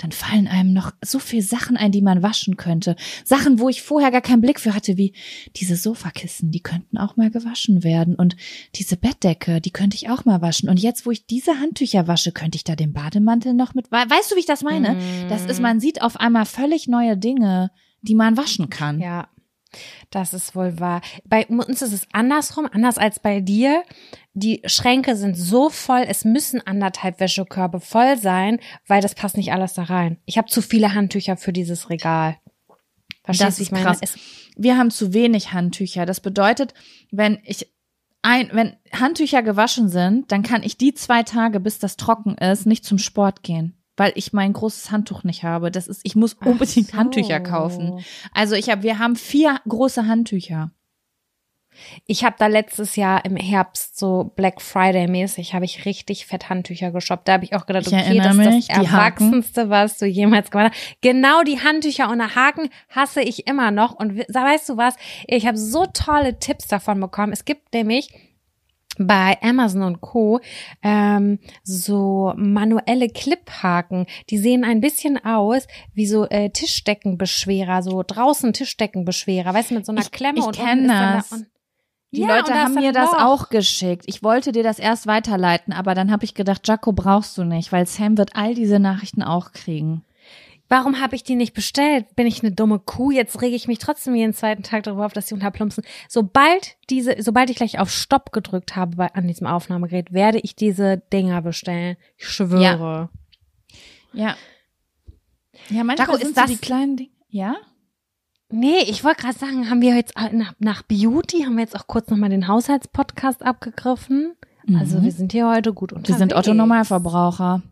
dann fallen einem noch so viel Sachen ein, die man waschen könnte. Sachen, wo ich vorher gar keinen Blick für hatte, wie diese Sofakissen, die könnten auch mal gewaschen werden. Und diese Bettdecke, die könnte ich auch mal waschen. Und jetzt, wo ich diese Handtücher wasche, könnte ich da den Bademantel noch mit. We- Weißt du, wie ich das meine? Das ist, man sieht auf einmal völlig neue Dinge, die man waschen kann. Ja, das ist wohl wahr. Bei uns ist es andersrum, anders als bei dir. Die Schränke sind so voll, es müssen anderthalb Wäschekörbe voll sein, weil das passt nicht alles da rein. Ich habe zu viele Handtücher für dieses Regal. Verstehst du, ich meine? krass. Wir haben zu wenig Handtücher. Das bedeutet, wenn ich ein, wenn Handtücher gewaschen sind, dann kann ich die zwei Tage, bis das trocken ist, nicht zum Sport gehen. Weil ich mein großes Handtuch nicht habe. Das ist, ich muss unbedingt so. Handtücher kaufen. Also ich habe, wir haben vier große Handtücher. Ich habe da letztes Jahr im Herbst so Black Friday mäßig habe ich richtig fett Handtücher geshoppt. Da habe ich auch gedacht, Ich okay, das ist mich, das die Haken. Erwachsenste, was du jemals gemacht hast. Genau die Handtücher und Haken hasse ich immer noch. Und we- weißt du was? Ich habe so tolle Tipps davon bekommen. Es gibt nämlich bei Amazon und Co. Ähm, so manuelle Cliphaken. Die sehen ein bisschen aus wie so äh, Tischdeckenbeschwerer, so draußen Tischdeckenbeschwerer, weißt du, mit so einer Ich- Klemme ich und kenn das. Da, Die Ja, Leute haben mir das Loch. auch geschickt. Ich wollte dir das erst weiterleiten, aber dann habe ich gedacht, Jaco brauchst du nicht, weil Sam wird all diese Nachrichten auch kriegen. Warum habe ich die nicht bestellt? Bin ich eine dumme Kuh? Jetzt rege ich mich trotzdem jeden zweiten Tag darüber auf, dass die unterplumpsen. Sobald diese, sobald ich gleich auf Stopp gedrückt habe bei, an diesem Aufnahmegerät, werde ich diese Dinger bestellen. Ich schwöre. Ja. Ja, manchmal Jaco, sind ist das- die kleinen Dinge. Ja? Nee, ich wollte gerade sagen, haben wir jetzt nach, nach Beauty, haben wir jetzt auch kurz nochmal den Haushaltspodcast abgegriffen. Also Mhm. wir sind hier heute gut Wir unterwegs. sind Otto Normalverbraucher.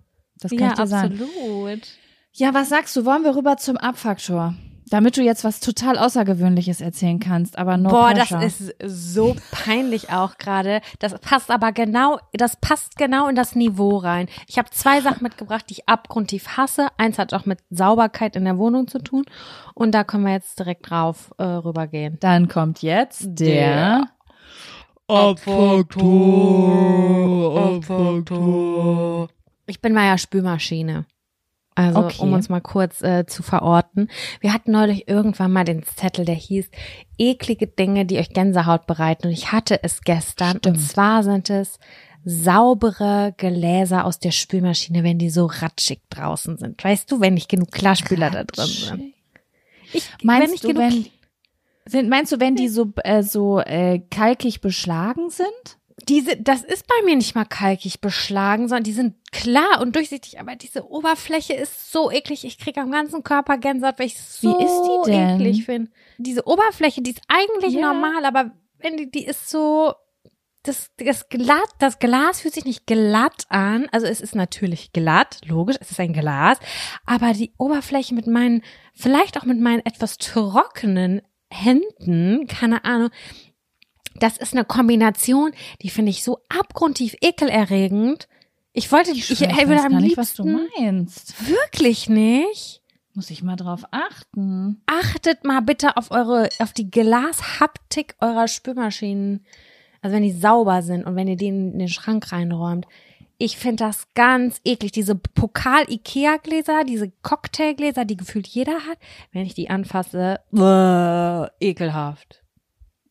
Das kann Ja, ich dir sagen. absolut. Ja, was sagst du? Wollen wir rüber zum Abfaktor? Damit du jetzt was total Außergewöhnliches erzählen kannst, aber no Boah, pressure. das ist so peinlich auch gerade. Das passt aber genau, das passt genau in das Niveau rein. Ich habe zwei Sachen mitgebracht, die ich abgrundtief hasse. Eins hat auch mit Sauberkeit in der Wohnung zu tun. Und da können wir jetzt direkt drauf äh, rübergehen. Dann kommt jetzt der, Abfaktor. Ich bin mal ja Spülmaschine. Also, Okay. um uns mal kurz äh, zu verorten. Wir hatten neulich irgendwann mal den Zettel, der hieß eklige Dinge, die euch Gänsehaut bereiten. Und ich hatte es gestern. Stimmt. Und zwar sind es saubere Gläser aus der Spülmaschine, wenn die so ratschig draußen sind. Weißt du, wenn nicht genug Klarspüler da drin sind. Ich, Meinst wenn nicht du, genug wenn, sind, meinst du, wenn die so, äh, so äh, kalkig beschlagen sind? Diese, das ist bei mir nicht mal kalkig beschlagen, sondern die sind klar und durchsichtig, aber diese Oberfläche ist so eklig. Ich kriege am ganzen Körper Gänsehaut, weil ich es so Wie ist die denn? eklig finde. Diese Oberfläche, die ist eigentlich Ja. normal, aber wenn die, die ist so, das, das glatt, das Glas fühlt sich nicht glatt an. Also es ist natürlich glatt, logisch, es ist ein Glas, aber die Oberfläche mit meinen, vielleicht auch mit meinen etwas trockenen Händen, keine Ahnung, das ist eine Kombination, die finde ich so abgrundtief ekelerregend. Ich wollte, ich, ich, weiß würde am gar nicht, was liebsten, du meinst. wirklich nicht. Muss ich mal drauf achten. Achtet mal bitte auf eure, auf die Glashaptik eurer Spülmaschinen. Also wenn die sauber sind und wenn ihr die in den Schrank reinräumt. Ich finde das ganz eklig. Diese Pokal-Ikea-Gläser, diese Cocktailgläser, die gefühlt jeder hat, wenn ich die anfasse, bäh, ekelhaft.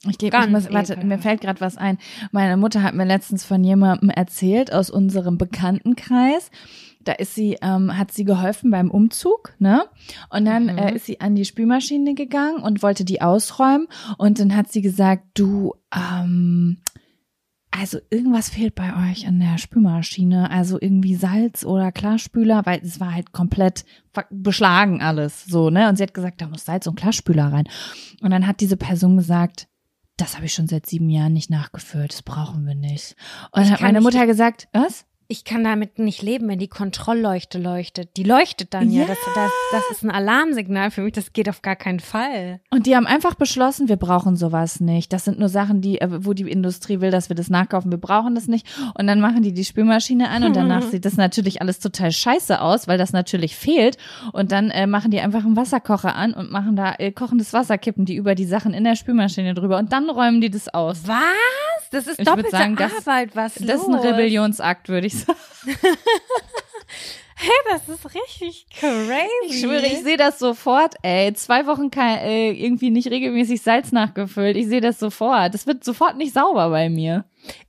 Ich gebe Ganz ich muss, warte, mir fällt gerade was ein. Meine Mutter hat mir letztens von jemandem erzählt aus unserem Bekanntenkreis. Da ist sie, ähm, hat sie geholfen beim Umzug, ne? Und dann Mhm. äh, ist sie an die Spülmaschine gegangen und wollte die ausräumen. Und dann hat sie gesagt, du, ähm, also irgendwas fehlt bei euch in der Spülmaschine. Also irgendwie Salz oder Klarspüler, weil es war halt komplett beschlagen alles, so, ne? Und sie hat gesagt, da muss Salz und Klarspüler rein. Und dann hat diese Person gesagt, das habe ich schon seit sieben Jahren nicht nachgefüllt, das brauchen wir nicht. Und Ich dann hat meine Mutter gesagt, was? Ich kann damit nicht leben, wenn die Kontrollleuchte leuchtet. Die leuchtet dann ja. Ja. Das, das, das ist ein Alarmsignal für mich. Das geht auf gar keinen Fall. Und die haben einfach beschlossen, wir brauchen sowas nicht. Das sind nur Sachen, die, äh, wo die Industrie will, dass wir das nachkaufen. Wir brauchen das nicht. Und dann machen die die Spülmaschine an und danach sieht das natürlich alles total scheiße aus, weil das natürlich fehlt. Und dann äh, machen die einfach einen Wasserkocher an und machen da äh, kochendes Wasser, kippen die über die Sachen in der Spülmaschine drüber und dann räumen die das aus. Was? Das ist Ich doppelte sagen, das- Arbeit. Was Das ist ein los? Rebellionsakt, würde ich sagen. Hey, das ist richtig crazy. Ich schwöre, ich sehe das sofort, ey. Zwei Wochen kein, äh, irgendwie nicht regelmäßig Salz nachgefüllt. Ich sehe das sofort. Das wird sofort nicht sauber bei mir.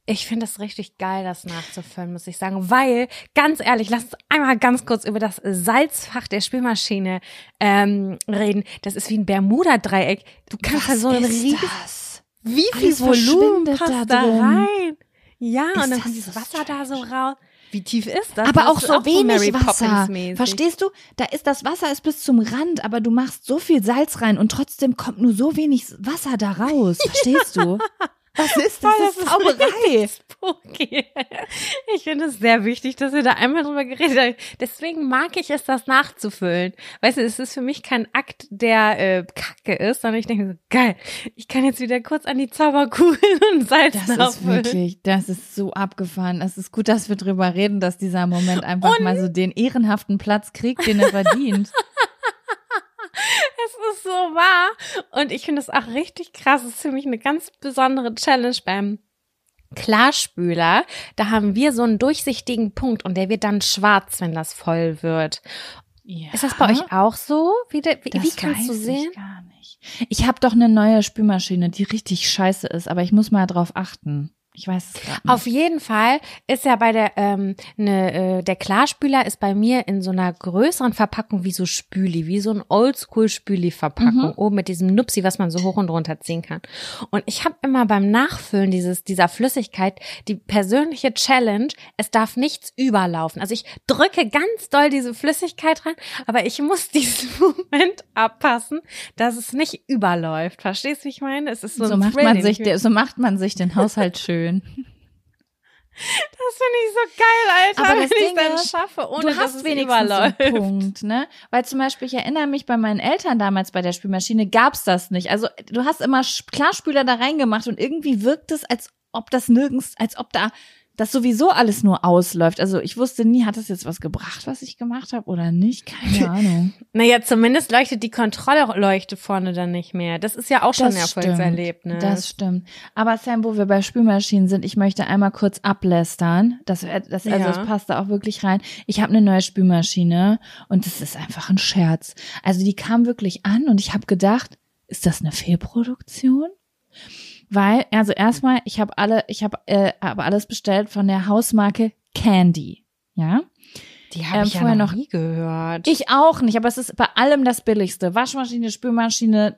Ich finde es richtig geil, das nachzufüllen, muss ich sagen. Weil, ganz ehrlich, lass uns einmal ganz kurz über das Salzfach der Spülmaschine ähm, reden. Das ist wie ein Bermuda-Dreieck. Du kannst da so ein riesiges das? Wie viel Alles Volumen passt da da rein? Ja, Ist und dann das kommt dieses so Wasser da so raus. Wie tief ist das? Aber Das auch so wenig Mary Wasser. Verstehst du? Da ist das Wasser ist bis zum Rand, aber du machst so viel Salz rein und trotzdem kommt nur so wenig Wasser da raus. Verstehst du? Was ist das? Das ist Zauberei. Spooky. Ich finde es sehr wichtig, dass wir da einmal drüber geredet haben. Deswegen mag ich es, das nachzufüllen. Weißt du, es ist für mich kein Akt, der äh, kacke ist, sondern ich denke so, geil, ich kann jetzt wieder kurz an die Zauberkugel und Salz Das ist nachfüllen. wirklich, das ist so abgefahren. Es ist gut, dass wir drüber reden, dass dieser Moment einfach mal so den ehrenhaften Platz kriegt, den er verdient. Es ist so wahr. Und ich finde es auch richtig krass. Es ist für mich eine ganz besondere Challenge beim Klarspüler. Da haben wir so einen durchsichtigen Punkt und der wird dann schwarz, wenn das voll wird. Ja. Ist das bei euch auch so? Wie, de, wie, wie kannst du sehen? Ich gar nicht. Ich habe doch eine neue Spülmaschine, die richtig scheiße ist, aber ich muss mal drauf achten. Ich weiß es nicht. Auf jeden Fall ist ja bei der ähm, ne, äh, der Klarspüler ist bei mir in so einer größeren Verpackung wie so Spüli, wie so ein Oldschool Spüli Verpackung Mhm. oben mit diesem Nupsi, was man so hoch und runter ziehen kann. Und ich habe immer beim Nachfüllen dieses dieser Flüssigkeit die persönliche Challenge, es darf nichts überlaufen. Also ich drücke ganz doll diese Flüssigkeit rein, aber ich muss diesen Moment abpassen, dass es nicht überläuft. Verstehst du, wie ich meine? Es ist so, so, macht man sich, der, so macht man sich den Haushalt schön. Das finde ich so geil, Alter, Aber wenn das ich Ding dann ist, schaffe, ohne du dass hast es wenigstens überläuft. einen Punkt, ne? Weil zum Beispiel, ich erinnere mich, bei meinen Eltern damals bei der Spülmaschine gab's das nicht. Also du hast immer Klarspüler da reingemacht und irgendwie wirkt es, als ob das nirgends, als ob da das sowieso alles nur ausläuft. Also ich wusste nie, hat das jetzt was gebracht, was ich gemacht habe oder nicht? Keine Ahnung. Naja, zumindest leuchtet die Kontrollleuchte vorne dann nicht mehr. Das ist ja auch schon ein Erfolgserlebnis. Das stimmt. Aber Sam, wo wir bei Spülmaschinen sind, ich möchte einmal kurz ablästern. Das, das, also Ja. das passt da auch wirklich rein. Ich habe eine neue Spülmaschine und das ist einfach ein Scherz. Also die kam wirklich an und ich habe gedacht, ist das eine Fehlproduktion? Weil, also erstmal, ich habe alle, ich habe äh, hab alles bestellt von der Hausmarke Candy. Ja. die habe ähm, ich ja vorher noch noch- nie gehört. Ich auch nicht, aber es ist bei allem das Billigste. Waschmaschine, Spülmaschine,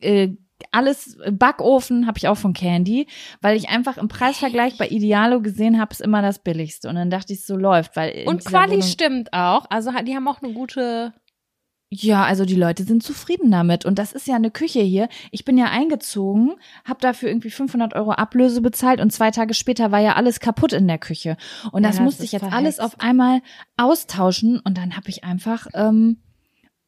äh, äh, alles Backofen habe ich auch von Candy, weil ich einfach im Preisvergleich bei Idealo gesehen habe, ist immer das billigste und dann dachte ich, so läuft, weil Und Quali Wohnung- stimmt auch. Also die haben auch eine gute. Ja, also die Leute sind zufrieden damit. Und das ist ja eine Küche hier. Ich bin ja eingezogen, habe dafür irgendwie 500 Euro Ablöse bezahlt und zwei Tage später war ja alles kaputt in der Küche. Und das Ja, musste ich jetzt verhext. alles auf einmal austauschen. Und dann habe ich einfach, ähm,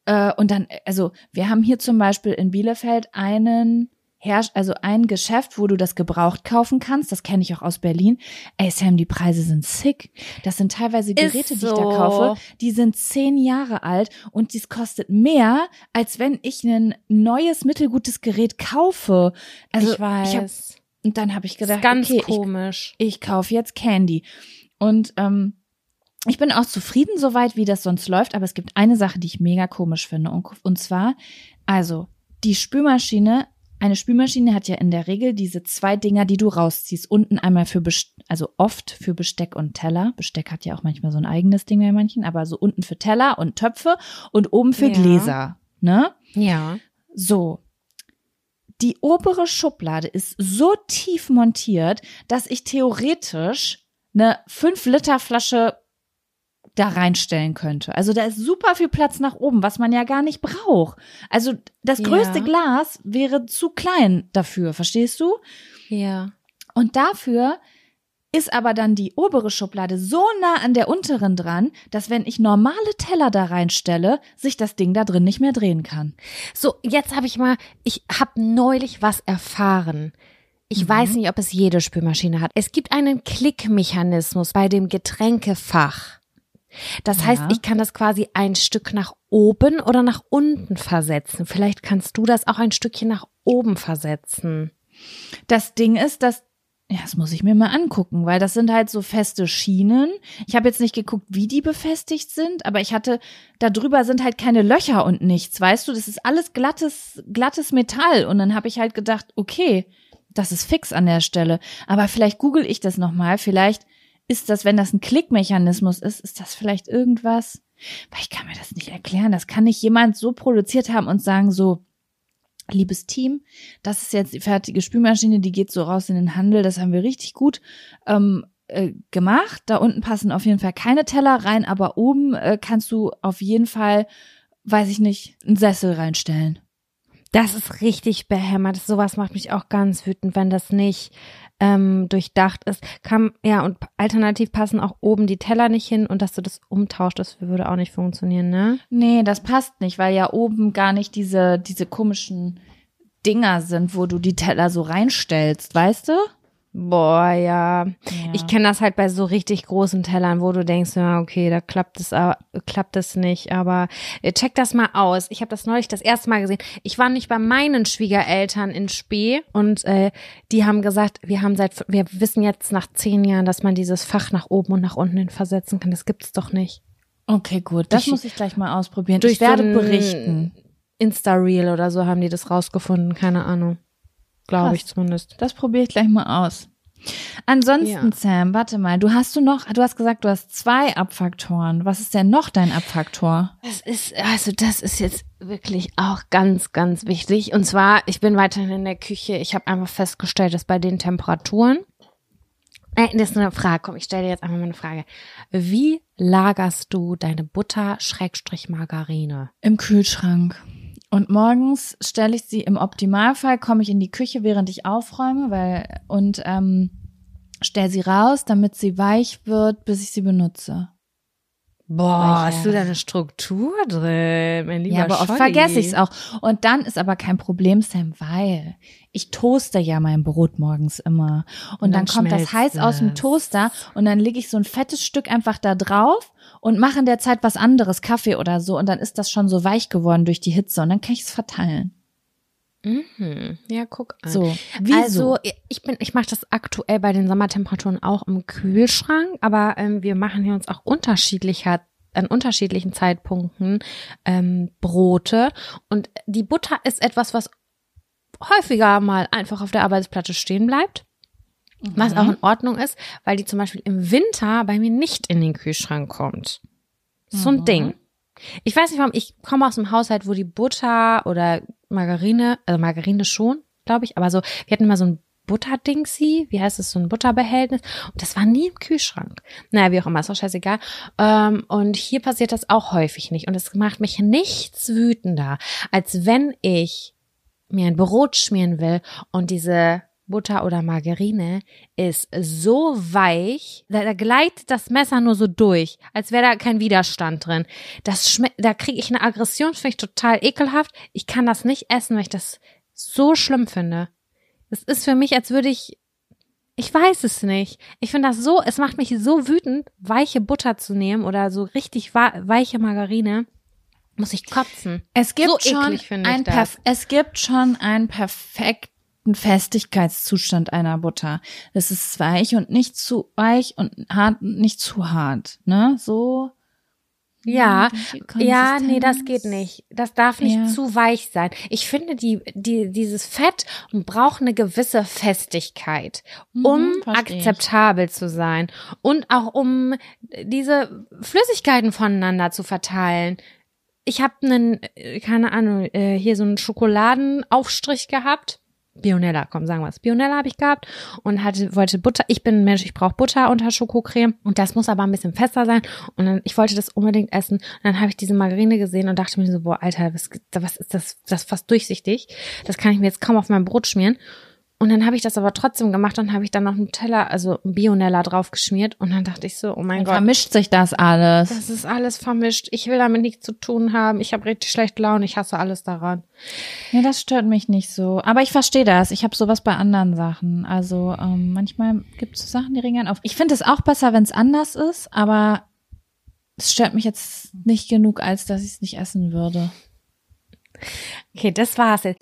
äh, und dann, also wir haben hier zum Beispiel in Bielefeld einen Herrsch, also ein Geschäft, wo du das gebraucht kaufen kannst. Das kenne ich auch aus Berlin. Ey, Sam, die Preise sind sick. Das sind teilweise Geräte, die ich da so. kaufe. Die sind zehn Jahre alt und dies kostet mehr, als wenn ich ein neues mittelgutes Gerät kaufe. Also ich weiß. hab, und dann habe ich gedacht, ganz okay, ich, komisch. ich kaufe jetzt Candy. Und ähm, ich bin auch zufrieden soweit, wie das sonst läuft, aber es gibt eine Sache, die ich mega komisch finde. Und, und zwar, also, die Spülmaschine, eine Spülmaschine hat ja in der Regel diese zwei Dinger, die du rausziehst. Unten einmal für, Best also oft für Besteck und Teller. Besteck hat ja auch manchmal so ein eigenes Ding bei manchen, aber so unten für Teller und Töpfe und oben für Ja. Gläser. Ne? Ja. So. Die obere Schublade ist so tief montiert, dass ich theoretisch eine 5-Liter-Flasche da reinstellen könnte. Also da ist super viel Platz nach oben, was man ja gar nicht braucht. Also das Ja. größte Glas wäre zu klein dafür, verstehst du? Ja. Und dafür ist aber dann die obere Schublade so nah an der unteren dran, dass wenn ich normale Teller da reinstelle, sich das Ding da drin nicht mehr drehen kann. So, jetzt habe ich mal, ich habe neulich was erfahren. Ich Mhm. weiß nicht, ob es jede Spülmaschine hat. Es gibt einen Klickmechanismus bei dem Getränkefach. Das Ja. heißt, ich kann das quasi ein Stück nach oben oder nach unten versetzen. Vielleicht kannst du das auch ein Stückchen nach oben versetzen. Das Ding ist, dass ja, das muss ich mir mal angucken, weil das sind halt so feste Schienen. Ich habe jetzt nicht geguckt, wie die befestigt sind, aber ich hatte da drüber sind halt keine Löcher und nichts, weißt du, das ist alles glattes glattes Metall und dann habe ich halt gedacht, okay, das ist fix an der Stelle, aber vielleicht google ich das noch mal, vielleicht ist das, wenn das ein Klickmechanismus ist, ist das vielleicht irgendwas, weil ich kann mir das nicht erklären, das kann nicht jemand so produziert haben und sagen so liebes Team, das ist jetzt die fertige Spülmaschine, die geht so raus in den Handel, das haben wir richtig gut ähm, äh, gemacht. Da unten passen auf jeden Fall keine Teller rein, aber oben äh, kannst du auf jeden Fall, weiß ich nicht, einen Sessel reinstellen. Das ist richtig behämmert. Sowas macht mich auch ganz wütend, wenn das nicht ähm, durchdacht ist. Kann, ja, und alternativ passen auch oben die Teller nicht hin und dass du das umtauscht, das würde auch nicht funktionieren, ne? Nee, das passt nicht, weil ja oben gar nicht diese, diese komischen Dinger sind, wo du die Teller so reinstellst, weißt du? Boah, ja. Ja. Ich kenne das halt bei so richtig großen Tellern, wo du denkst, ja, okay, da klappt es, aber- klappt es nicht. Aber äh, check das mal aus. Ich habe das neulich das erste Mal gesehen. Ich war nicht bei meinen Schwiegereltern in Spee und äh, die haben gesagt, wir haben seit, wir wissen jetzt nach zehn Jahren, dass man dieses Fach nach oben und nach unten hin versetzen kann. Das gibt's doch nicht. Okay, gut. Das Durch- muss ich gleich mal ausprobieren. ich werde so berichten. Insta-Reel oder so haben die das rausgefunden. Keine Ahnung. Glaube ich zumindest. Das probiere ich gleich mal aus. Ansonsten, Ja. Sam, warte mal, du hast du noch, du hast gesagt, du hast zwei Abfaktoren. Was ist denn noch dein Abfaktor? Das ist, also das ist jetzt wirklich auch ganz, ganz wichtig. Und zwar, ich bin weiterhin in der Küche. Ich habe einfach festgestellt, dass bei den Temperaturen, äh, das ist eine Frage, komm, ich stelle dir jetzt einfach mal eine Frage. Wie lagerst du deine Butter Schrägstrich Margarine? Im Kühlschrank. Und morgens stelle ich sie im Optimalfall, komme ich in die Küche, während ich aufräume, weil und ähm, stelle sie raus, damit sie weich wird, bis ich sie benutze. Boah, hast du da eine Struktur drin, mein lieber ja, aber oft Scholli. vergesse ich es auch. Und dann ist aber kein Problem, Sam, weil ich toaste ja mein Brot morgens immer. Und, Und dann, dann kommt das heiß aus dem. Toaster und dann lege ich so ein fettes Stück einfach da drauf und mache in der Zeit was anderes, Kaffee oder so. Und dann ist das schon so weich geworden durch die Hitze und dann kann ich es verteilen. Mhm. Ja, guck an. So, wieso? Also ich bin, ich mache das aktuell bei den Sommertemperaturen auch im Kühlschrank, aber ähm, wir machen hier uns auch unterschiedlicher an unterschiedlichen Zeitpunkten ähm, Brote und die Butter ist etwas, was häufiger mal einfach auf der Arbeitsplatte stehen bleibt. Was auch in Ordnung ist, weil die zum Beispiel im Winter bei mir nicht in den Kühlschrank kommt. So ein Mhm. Ding. Ich weiß nicht warum, ich komme aus einem Haushalt, wo die Butter oder Margarine, also Margarine schon, glaube ich, aber so, wir hatten immer so ein Butterdingsi, wie heißt es, so ein Butterbehältnis. Und das war nie im Kühlschrank. Naja, wie auch immer, ist auch scheißegal. Ähm, und hier passiert das auch häufig nicht. Und es macht mich nichts wütender, als wenn ich mir ein Brot schmieren will und diese Butter oder Margarine ist so weich, da, da gleitet das Messer nur so durch, als wäre da kein Widerstand drin. Das schmeckt, da kriege ich eine Aggression, finde ich total ekelhaft. Ich kann das nicht essen, weil ich das so schlimm finde. Es ist für mich, als würde ich, ich weiß es nicht. Ich finde das so, es macht mich so wütend, weiche Butter zu nehmen oder so richtig weiche Margarine. Muss ich kotzen. Es gibt So schon eklig ein. Perf es gibt schon einen perfekten Festigkeitszustand einer Butter. Das ist weich und nicht zu weich und hart und nicht zu hart, ne? So Ja, ja, nee, das geht nicht. Das darf nicht Ja. zu weich sein. Ich finde, die, die, dieses Fett braucht eine gewisse Festigkeit, um Mhm, versteh ich. akzeptabel zu sein und auch um diese Flüssigkeiten voneinander zu verteilen. Ich habe einen, äh, keine Ahnung, äh, hier so einen Schokoladenaufstrich gehabt. Bionella, komm, sagen wir es. Bionella habe ich gehabt und hatte, wollte Butter. Ich bin ein Mensch, ich brauche Butter unter Schokocreme und das muss aber ein bisschen fester sein. Und dann, ich wollte das unbedingt essen. Und dann habe ich diese Margarine gesehen und dachte mir so, boah, Alter, was, was ist das? Das ist fast durchsichtig. Das kann ich mir jetzt kaum auf mein Brot schmieren. Und dann habe ich das aber trotzdem gemacht und habe ich dann noch Nutella, also Bionella drauf geschmiert. Und dann dachte ich so, oh mein Dann Gott. vermischt sich das alles. Das ist alles vermischt. Ich will damit nichts zu tun haben. Ich habe richtig schlechte Laune. Ich hasse alles daran. Ja, das stört mich nicht so. Aber ich verstehe das. Ich habe sowas bei anderen Sachen. Also ähm, manchmal gibt es Sachen, die einen auf. Ich finde es auch besser, wenn es anders ist, aber es stört mich jetzt nicht genug, als dass ich es nicht essen würde. Okay, das war's jetzt.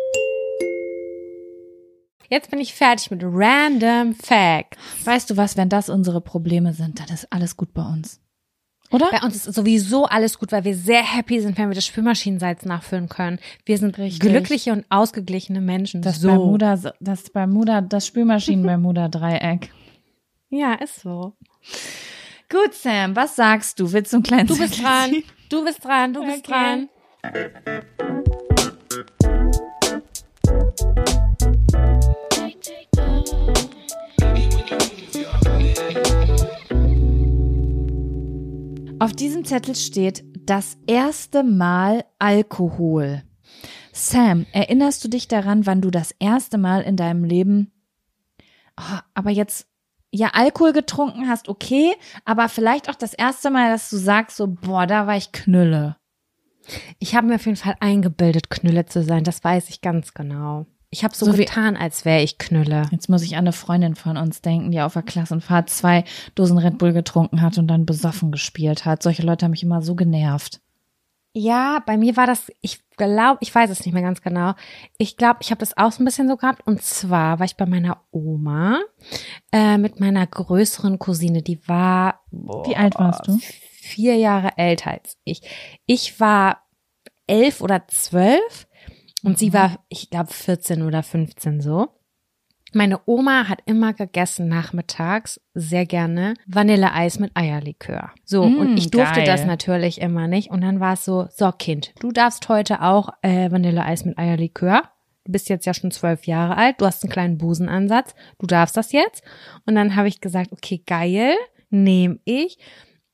Jetzt bin ich fertig mit Random Facts. Weißt du was, wenn das unsere Probleme sind, dann ist alles gut bei uns. Oder? Bei uns ist sowieso alles gut, weil wir sehr happy sind, wenn wir das Spülmaschinensalz nachfüllen können. Wir sind Richtig. glückliche und ausgeglichene Menschen. Das so. Bermuda, das Bermuda, das Spülmaschinen-Bermuda-Dreieck. Ja, ist so. Gut, Sam, was sagst du? Willst du einen kleinen Du bist dran. Du bist dran. Du bist Okay. dran. Auf diesem Zettel steht das erste Mal Alkohol. Sam, erinnerst du dich daran, wann du das erste Mal in deinem Leben, oh, aber jetzt, ja, Alkohol getrunken hast, okay, aber vielleicht auch das erste Mal, dass du sagst so, boah, da war ich Knülle. Ich habe mir auf jeden Fall eingebildet, Knülle zu sein. Das weiß ich ganz genau. Ich habe so, So getan, als wäre ich Knülle. Jetzt muss ich an eine Freundin von uns denken, die auf der Klassenfahrt zwei Dosen Red Bull getrunken hat und dann besoffen gespielt hat. Solche Leute haben mich immer so genervt. Ja, bei mir war das, ich glaube, ich weiß es nicht mehr ganz genau. Ich glaube, ich habe das auch so ein bisschen so gehabt. Und zwar war ich bei meiner Oma äh, mit meiner größeren Cousine. Die war. Boah, Wie alt warst du? Vier Jahre älter als ich. Ich war elf oder zwölf und sie war, ich glaube, 14 oder 15 so. Meine Oma hat immer gegessen nachmittags sehr gerne Vanilleeis mit Eierlikör. So, Mm, und ich durfte geil. das natürlich immer nicht. Und dann war es so, so Kind, du darfst heute auch äh, Vanilleeis mit Eierlikör. Du bist jetzt ja schon zwölf Jahre alt, du hast einen kleinen Busenansatz, du darfst das jetzt. Und dann habe ich gesagt, okay, geil, nehme ich.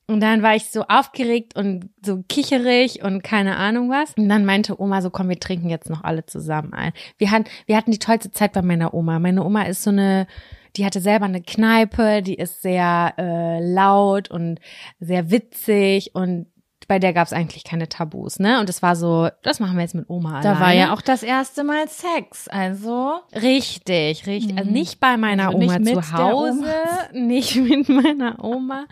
Und dann war ich so aufgeregt und so kicherig und keine Ahnung was. Und dann meinte Oma so, komm, wir trinken jetzt noch alle zusammen ein. Wir hatten, wir hatten die tollste Zeit bei meiner Oma. Meine Oma ist so eine, die hatte selber eine Kneipe, die ist sehr äh, laut und sehr witzig und bei der gab es eigentlich keine Tabus, ne? Und es war so, das machen wir jetzt mit Oma Da alleine. war ja auch das erste Mal Sex. Also. Richtig, richtig. Also Mhm. nicht bei meiner Also nicht Oma zu Hause, nicht mit meiner Oma,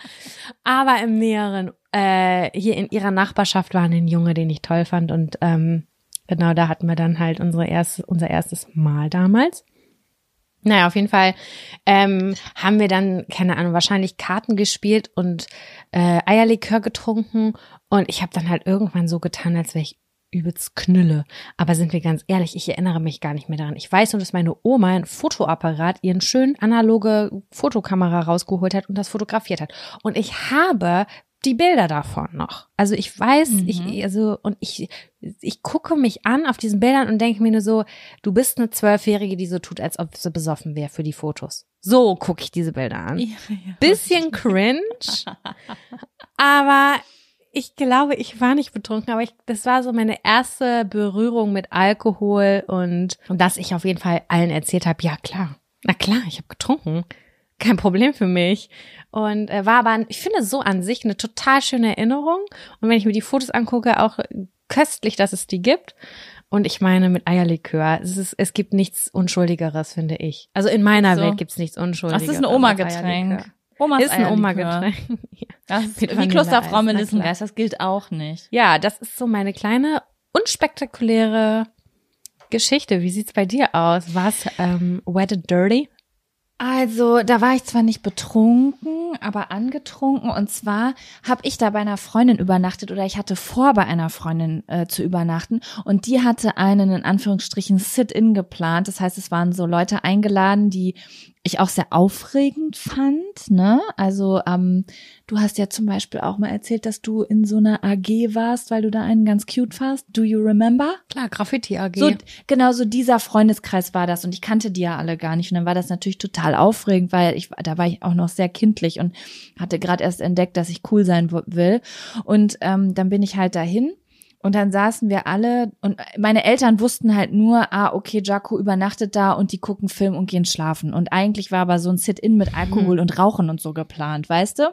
aber im näheren, äh, hier in ihrer Nachbarschaft war ein Junge, den ich toll fand und ähm, genau da hatten wir dann halt unsere erste, unser erstes Mal damals. Naja, auf jeden Fall ähm, haben wir dann, keine Ahnung, wahrscheinlich Karten gespielt und äh, Eierlikör getrunken und ich habe dann halt irgendwann so getan, als wäre ich übelst knülle. Aber sind wir ganz ehrlich, ich erinnere mich gar nicht mehr daran. Ich weiß nur, dass meine Oma ein Fotoapparat, ihren schönen analoge Fotokamera rausgeholt hat und das fotografiert hat. Und ich habe die Bilder davon noch. Also ich weiß, Mhm. ich, also, und ich, ich gucke mich an auf diesen Bildern und denke mir nur so, du bist eine Zwölfjährige, die so tut, als ob sie besoffen wäre für die Fotos. So gucke ich diese Bilder an. Bisschen cringe, aber ich glaube, ich war nicht betrunken, aber ich, das war so meine erste Berührung mit Alkohol und, und dass ich auf jeden Fall allen erzählt habe, ja klar, na klar, ich habe getrunken. Kein Problem für mich. Und äh, war aber, ich finde so an sich eine total schöne Erinnerung. Und wenn ich mir die Fotos angucke, auch köstlich, dass es die gibt. Und ich meine mit Eierlikör, es, ist, es gibt nichts Unschuldigeres, finde ich. Also in meiner So. Welt gibt es nichts Das Unschuldigeres. ist ein Oma-Getränk. Omas Ist ein. Oma-Getränk. ja. Das wie Klosterfrau Melissengeist, das gilt auch nicht. Ja, das ist so meine kleine, unspektakuläre Geschichte. Wie sieht's bei dir aus? Was ähm, Wet and Dirty? Also, da war ich zwar nicht betrunken, aber angetrunken. Und zwar habe ich da bei einer Freundin übernachtet oder ich hatte vor, bei einer Freundin äh, zu übernachten. Und die hatte einen in Anführungsstrichen Sit-in geplant. Das heißt, es waren so Leute eingeladen, die ich auch sehr aufregend fand. Ne? Also, ähm, du hast ja zum Beispiel auch mal erzählt, dass du in so einer AG warst, weil du da einen ganz cute warst. Do you remember? Klar, Graffiti AG. So, genau so dieser Freundeskreis war das und ich kannte die ja alle gar nicht und dann war das natürlich total aufregend, weil ich da war ich auch noch sehr kindlich und hatte gerade erst entdeckt, dass ich cool sein will und ähm, dann bin ich halt dahin und dann saßen wir alle und meine Eltern wussten halt nur, ah, okay, Jaco übernachtet da und die gucken Film und gehen schlafen. Und eigentlich war aber so ein Sit-in mit Alkohol und Rauchen und so geplant, weißt du?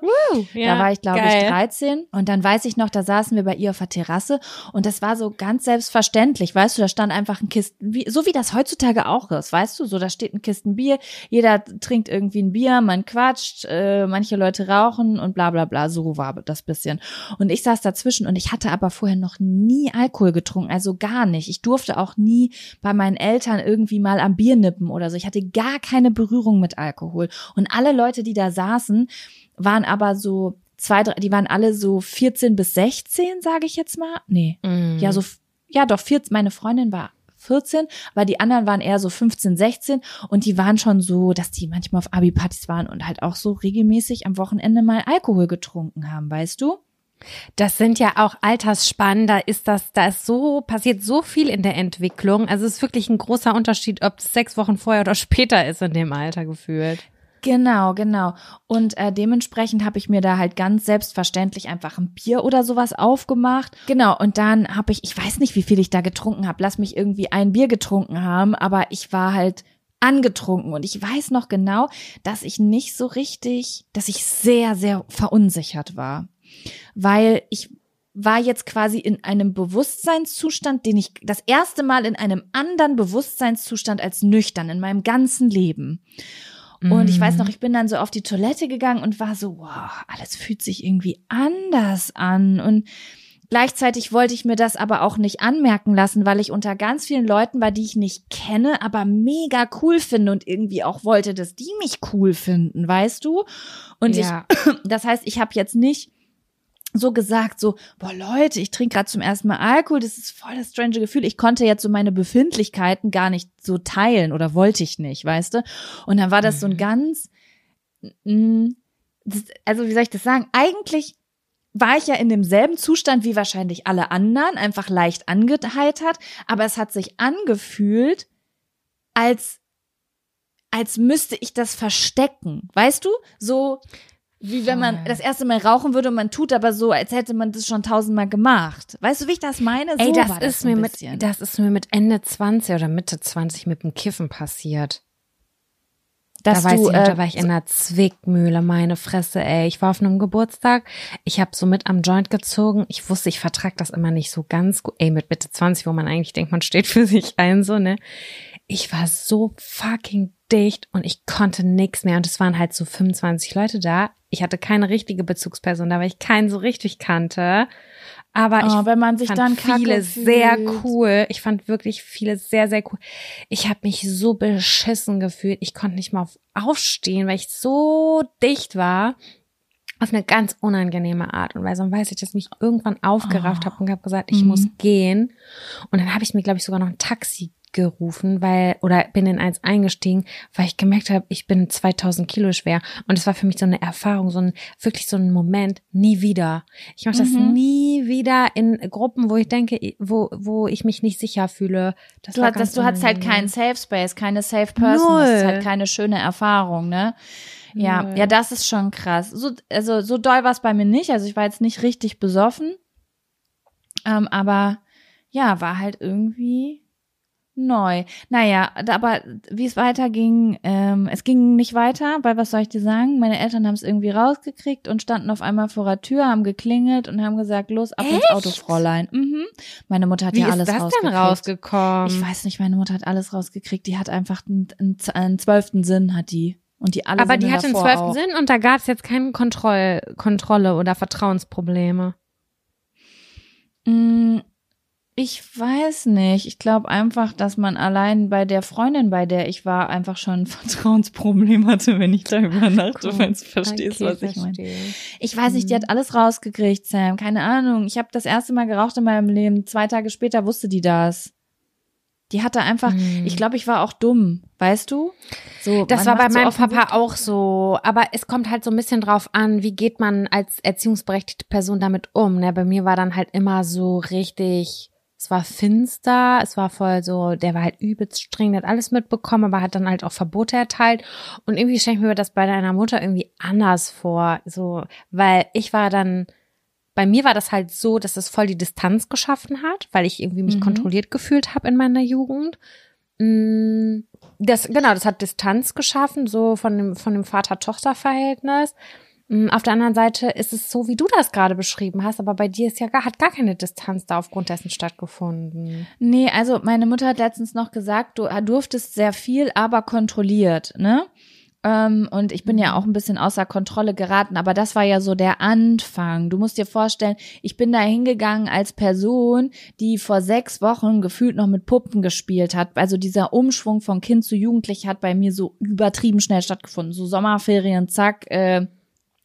da war ich, glaube ich, 13. Und dann weiß ich noch, da saßen wir bei ihr auf der Terrasse und das war so ganz selbstverständlich, weißt du, da stand einfach ein Kisten, wie, so wie das heutzutage auch ist, weißt du, so da steht ein Kisten Bier, jeder trinkt irgendwie ein Bier, man quatscht, äh, manche Leute rauchen und bla bla bla, so war das bisschen. Und ich saß dazwischen und ich hatte aber vorher noch nie Alkohol getrunken, also gar nicht. Ich durfte auch nie bei meinen Eltern irgendwie mal am Bier nippen oder so. Ich hatte gar keine Berührung mit Alkohol. Und alle Leute, die da saßen, waren aber so zwei, drei, die waren alle so 14 bis 16, sage ich jetzt mal. Nee, Mhm. ja, so, ja, doch, 14, meine Freundin war 14, aber die anderen waren eher so 15, 16 und die waren schon so, dass die manchmal auf Abi-Partys waren und halt auch so regelmäßig am Wochenende mal Alkohol getrunken haben, weißt du? Das sind ja auch Altersspannen, da ist das, da ist so, passiert so viel in der Entwicklung. Also es ist wirklich ein großer Unterschied, ob es sechs Wochen vorher oder später ist in dem Alter gefühlt. Genau, genau. Und äh, dementsprechend habe ich mir da halt ganz selbstverständlich einfach ein Bier oder sowas aufgemacht. Genau, und dann habe ich, ich weiß nicht, wie viel ich da getrunken habe. Lass mich irgendwie ein Bier getrunken haben, aber ich war halt angetrunken und ich weiß noch genau, dass ich nicht so richtig, dass ich sehr, sehr verunsichert war, weil ich war jetzt quasi in einem Bewusstseinszustand, den ich das erste Mal in einem anderen Bewusstseinszustand als nüchtern in meinem ganzen Leben. Und ich weiß noch, ich bin dann so auf die Toilette gegangen und war so, wow, alles fühlt sich irgendwie anders an. Und Gleichzeitig wollte ich mir das aber auch nicht anmerken lassen, weil ich unter ganz vielen Leuten war, die ich nicht kenne, aber mega cool finde und irgendwie auch wollte, dass die mich cool finden, weißt du? Und Ja. ich, das heißt, ich habe jetzt nicht so gesagt, so, boah Leute, ich trinke gerade zum ersten Mal Alkohol, das ist voll das strange Gefühl. Ich konnte jetzt so meine Befindlichkeiten gar nicht so teilen oder wollte ich nicht, weißt du? Und dann war das so ein ganz, mm, das, also wie soll ich das sagen? Eigentlich war ich ja in demselben Zustand wie wahrscheinlich alle anderen, einfach leicht angeheitert, aber es hat sich angefühlt, als als müsste ich das verstecken, weißt du? So wie wenn man das erste Mal rauchen würde und man tut aber so, als hätte man das schon tausendmal gemacht. Weißt du, wie ich das meine? Ey, so das war ist mir bisschen. mit, das ist mir mit Ende 20 oder Mitte 20 mit dem Kiffen passiert. dass da weiß du, ich noch, da äh, war ich in einer Zwickmühle, meine Fresse, ey. Ich war auf einem Geburtstag, ich habe so mit am Joint gezogen. Ich wusste, ich vertrag das immer nicht so ganz gut. Ey, mit Mitte 20, wo man eigentlich denkt, man steht für sich ein, so, ne? Ich war so fucking dicht und ich konnte nix mehr. Und es waren halt so 25 Leute da. Ich hatte keine richtige Bezugsperson da, weil ich keinen so richtig kannte. Aber ich oh, wenn man sich fand dann viele sehr fühlt. cool. Ich fand wirklich viele sehr, sehr cool. Ich habe mich so beschissen gefühlt. Ich konnte nicht mal auf- aufstehen, weil ich so dicht war. Auf eine ganz unangenehme Art und Weise. Und weiß ich, dass ich mich irgendwann aufgerafft Oh. habe und habe gesagt, ich Mhm. muss gehen. Und dann habe ich mir, glaube ich, sogar noch ein Taxi gerufen, weil, oder bin in eins eingestiegen, weil ich gemerkt habe, ich bin 2000 Kilo schwer. Und es war für mich so eine Erfahrung, so ein, wirklich so ein Moment, nie wieder. Ich mache das Mhm. nie wieder in Gruppen, wo ich denke, wo, wo ich mich nicht sicher fühle. Das Du, hast, ganz du hattest halt keinen Safe Space, keine Safe Person. Das ist Null. halt keine schöne Erfahrung, ne? Ja, Null. ja, das ist schon krass. So, also so doll war es bei mir nicht. Also ich war jetzt nicht richtig besoffen. Ähm, aber ja, war halt irgendwie neu. Naja, aber wie es weiterging, ähm, es ging nicht weiter, weil was soll ich dir sagen? Meine Eltern haben es irgendwie rausgekriegt und standen auf einmal vor der Tür, haben geklingelt und haben gesagt, los, ab ins Echt? Auto, Fräulein. Mhm. Meine Mutter hat Wie ja ist alles das denn rausgekriegt. rausgekommen? Ich weiß nicht, meine Mutter hat alles rausgekriegt. Die hat einfach einen, einen, einen zwölften Sinn, hat die. Und die alle Aber die hatte einen zwölften auch. Sinn und da gab es jetzt keine Kontroll Kontrolle oder Vertrauensprobleme. Mm, Ich weiß nicht. Ich glaube einfach, dass man allein bei der Freundin, bei der ich war, einfach schon ein Vertrauensproblem hatte, wenn ich da übernachte, wenn du verstehst, Okay, was ich meine. Ich weiß nicht, die hat alles rausgekriegt, Sam. Keine Ahnung. Ich habe das erste Mal geraucht in meinem Leben. Zwei Tage später wusste die das. Die hatte einfach, Hm. ich glaube, ich war auch dumm, weißt du? So, Das war bei so meinem Papa auch so. Aber es kommt halt so ein bisschen drauf an, wie geht man als erziehungsberechtigte Person damit um. Ne? Bei mir war dann halt immer so richtig, es war finster, es war voll so, der war halt übelst streng, der hat alles mitbekommen, aber hat dann halt auch Verbote erteilt. Und irgendwie stelle ich mir das bei deiner Mutter irgendwie anders vor. So, weil ich war dann, bei mir war das halt so, dass es voll die Distanz geschaffen hat, weil ich irgendwie mich Mhm. kontrolliert gefühlt habe in meiner Jugend. Mm, Das, genau, das hat Distanz geschaffen, so von dem, von dem Vater-Tochter-Verhältnis. Mm, Auf der anderen Seite ist es so, wie du das gerade beschrieben hast, aber bei dir ist ja gar, hat gar keine Distanz da aufgrund dessen stattgefunden. Nee, also meine Mutter hat letztens noch gesagt, du durftest sehr viel, aber kontrolliert, ne? Ähm, und ich bin ja auch ein bisschen außer Kontrolle geraten, aber das war ja so der Anfang. Du musst dir vorstellen, ich bin da hingegangen als Person, die vor sechs Wochen gefühlt noch mit Puppen gespielt hat. Also dieser Umschwung von Kind zu Jugendlich hat bei mir so übertrieben schnell stattgefunden. So Sommerferien, zack, äh,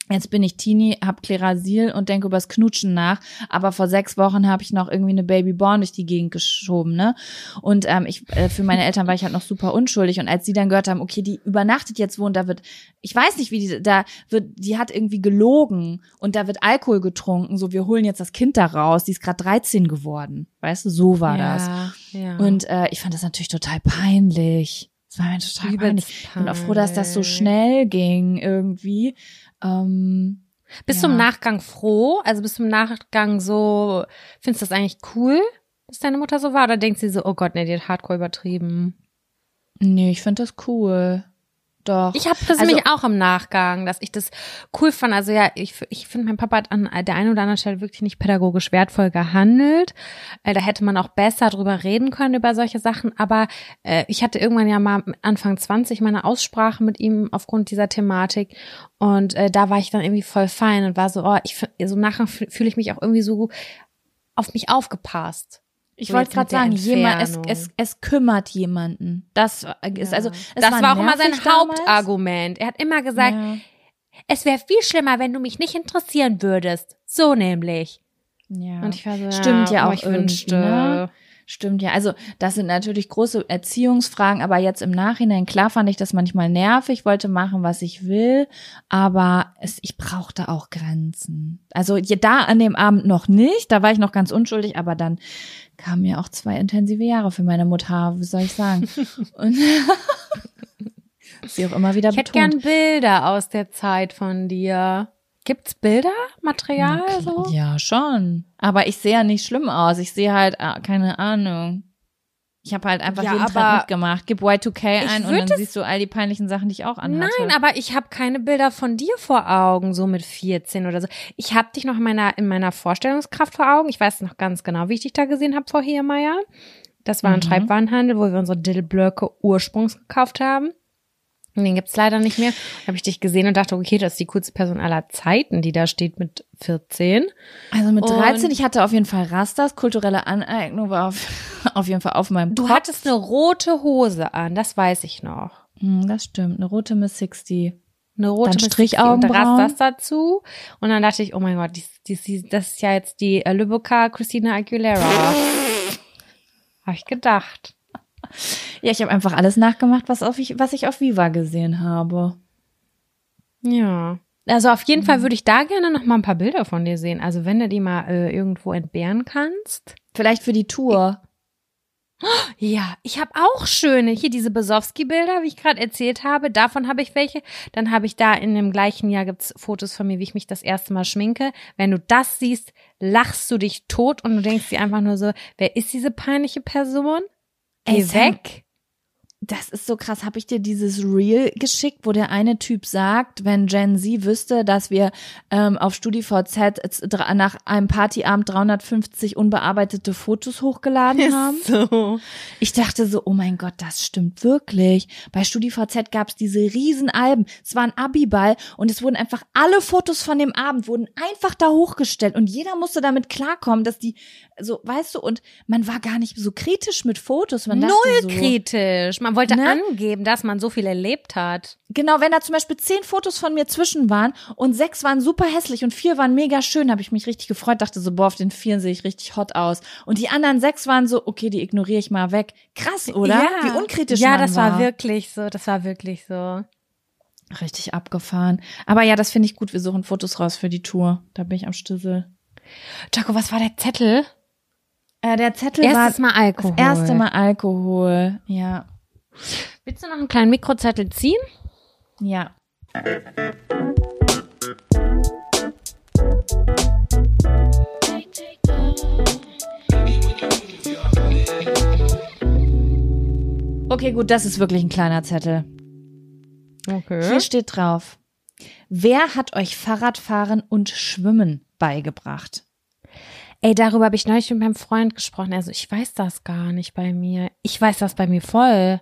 Jetzt bin ich Teenie, hab Klerasil und denke übers Knutschen nach. Aber vor sechs Wochen habe ich noch irgendwie eine Babyborn durch die Gegend geschoben, ne? Und ähm, ich äh, für meine Eltern war ich halt noch super unschuldig. Und als sie dann gehört haben, okay, die übernachtet jetzt wo und da wird, ich weiß nicht, wie die, da wird, die hat irgendwie gelogen und da wird Alkohol getrunken. So, wir holen jetzt das Kind da raus. Die ist gerade 13 geworden. Weißt du, so war das. Ja. Und äh, ich fand das natürlich total peinlich. Das war mir total peinlich. Ich bin auch froh, dass das so schnell ging irgendwie. Ähm, bist ja. du im Nachgang froh? Also bist du im Nachgang so, findest du das eigentlich cool, dass deine Mutter so war? Oder denkst du so, oh Gott, nee, die hat hardcore übertrieben? nee, ich finde das cool. Doch. Ich habe das Also- nämlich auch im Nachgang, dass ich das cool fand. Also ja, ich, ich finde, mein Papa hat an der einen oder anderen Stelle wirklich nicht pädagogisch wertvoll gehandelt. Äh, da hätte man auch besser drüber reden können, über solche Sachen. Aber äh, ich hatte irgendwann ja mal Anfang 20 meine Aussprache mit ihm aufgrund dieser Thematik. Und äh, da war ich dann irgendwie voll fein und war so, oh, ich so fü- fühle ich mich auch irgendwie so auf mich aufgepasst. Ich So wollte gerade sagen, jemand, es, es, es kümmert jemanden. Das ist also, es das war auch immer sein damals. Hauptargument. Er hat immer gesagt, Ja. es wäre viel schlimmer, wenn du mich nicht interessieren würdest. So nämlich. Ja. Und ich war so, Stimmt ja oh, auch ich wünschte. ne? Stimmt ja. Also das sind natürlich große Erziehungsfragen, aber jetzt im Nachhinein, klar fand ich das manchmal nervig, wollte machen, was ich will, aber es, ich brauchte auch Grenzen. Also da an dem Abend noch nicht, da war ich noch ganz unschuldig, aber dann kamen mir auch zwei intensive Jahre für meine Mutter, wie soll ich sagen. Und sie auch immer wieder Ich hätte betont. gern Bilder aus der Zeit von dir. Gibt's Bilder, Material so? Ja, schon. Aber ich sehe ja nicht schlimm aus. Ich sehe halt, ah, keine Ahnung. Ich habe halt einfach Ja, jeden aber mitgemacht. Gib Y2K ich ein und dann siehst du all die peinlichen Sachen, die ich auch anhatte. Nein, aber ich habe keine Bilder von dir vor Augen, so mit 14 oder so. Ich habe dich noch in meiner, in meiner Vorstellungskraft vor Augen. Ich weiß noch ganz genau, wie ich dich da gesehen habe vor Heermeier. Das war ein Mhm. Schreibwarenhandel, wo wir unsere Dillblöcke ursprungs gekauft haben. Und den gibt's leider nicht mehr. Habe ich dich gesehen und dachte, okay, das ist die coolste Person aller Zeiten, die da steht mit 14. Also mit Und- 13, ich hatte auf jeden Fall Rastas. Kulturelle Aneignung war auf, auf jeden Fall auf meinem Du Kopf. hattest eine rote Hose an, das weiß ich noch. Hm, das stimmt. Eine rote Miss 60. Eine rote Dann Miss Strichaugenbrauen. und das dazu. Und dann dachte ich, oh mein Gott, die, die, die, das ist ja jetzt die Lübecker Christina Aguilera. Habe ich gedacht. Ja, ich habe einfach alles nachgemacht, was, auf ich, was ich auf Viva gesehen habe. Ja. Also auf jeden Fall würde ich da gerne noch mal ein paar Bilder von dir sehen. Also wenn du die mal äh, irgendwo entbehren kannst. Vielleicht für die Tour. Ja, ich habe auch schöne. Hier diese Besowski-Bilder, wie ich gerade erzählt habe. Davon habe ich welche. Dann habe ich da in dem gleichen Jahr gibt's Fotos von mir, wie ich mich das erste Mal schminke. Wenn du das siehst, lachst du dich tot und du denkst dir einfach nur so, wer ist diese peinliche Person? Geh Sam, weg. Das ist so krass. Habe ich dir dieses Reel geschickt, wo der eine Typ sagt, wenn Gen Z wüsste, dass wir ähm, auf StudiVZ nach einem Partyabend 350 unbearbeitete Fotos hochgeladen haben? So. Ich dachte so, oh mein Gott, das stimmt wirklich. Bei StudiVZ gab es diese riesen Alben. Es war ein Abiball und es wurden einfach alle Fotos von dem Abend wurden einfach da hochgestellt und jeder musste damit klarkommen, dass die so, weißt du, und man war gar nicht so kritisch mit Fotos. Man Null so, kritisch. Man wollte Ne? angeben, dass man so viel erlebt hat. Genau, wenn da zum Beispiel zehn Fotos von mir zwischen waren und sechs waren super hässlich und vier waren mega schön, habe ich mich richtig gefreut, dachte so, boah, auf den vier sehe ich richtig hot aus. Und die anderen sechs waren so, okay, die ignoriere ich mal weg. Krass, oder? Wie unkritisch Ja, man das war. war wirklich so. Das war wirklich so. Richtig abgefahren. Aber ja, das finde ich gut. Wir suchen Fotos raus für die Tour. Da bin ich am Stüssel. Jaco, was war der Zettel? Äh, der Zettel Erstes war Mal Alkohol. das erste Mal Alkohol. Ja. Willst du noch einen kleinen Mikrozettel ziehen? Ja. Okay, gut, das ist wirklich ein kleiner Zettel. Okay. Hier steht drauf. Wer hat euch Fahrradfahren und Schwimmen beigebracht? Ey, darüber habe ich neulich mit meinem Freund gesprochen. Also ich weiß das gar nicht bei mir. Ich weiß das bei mir voll.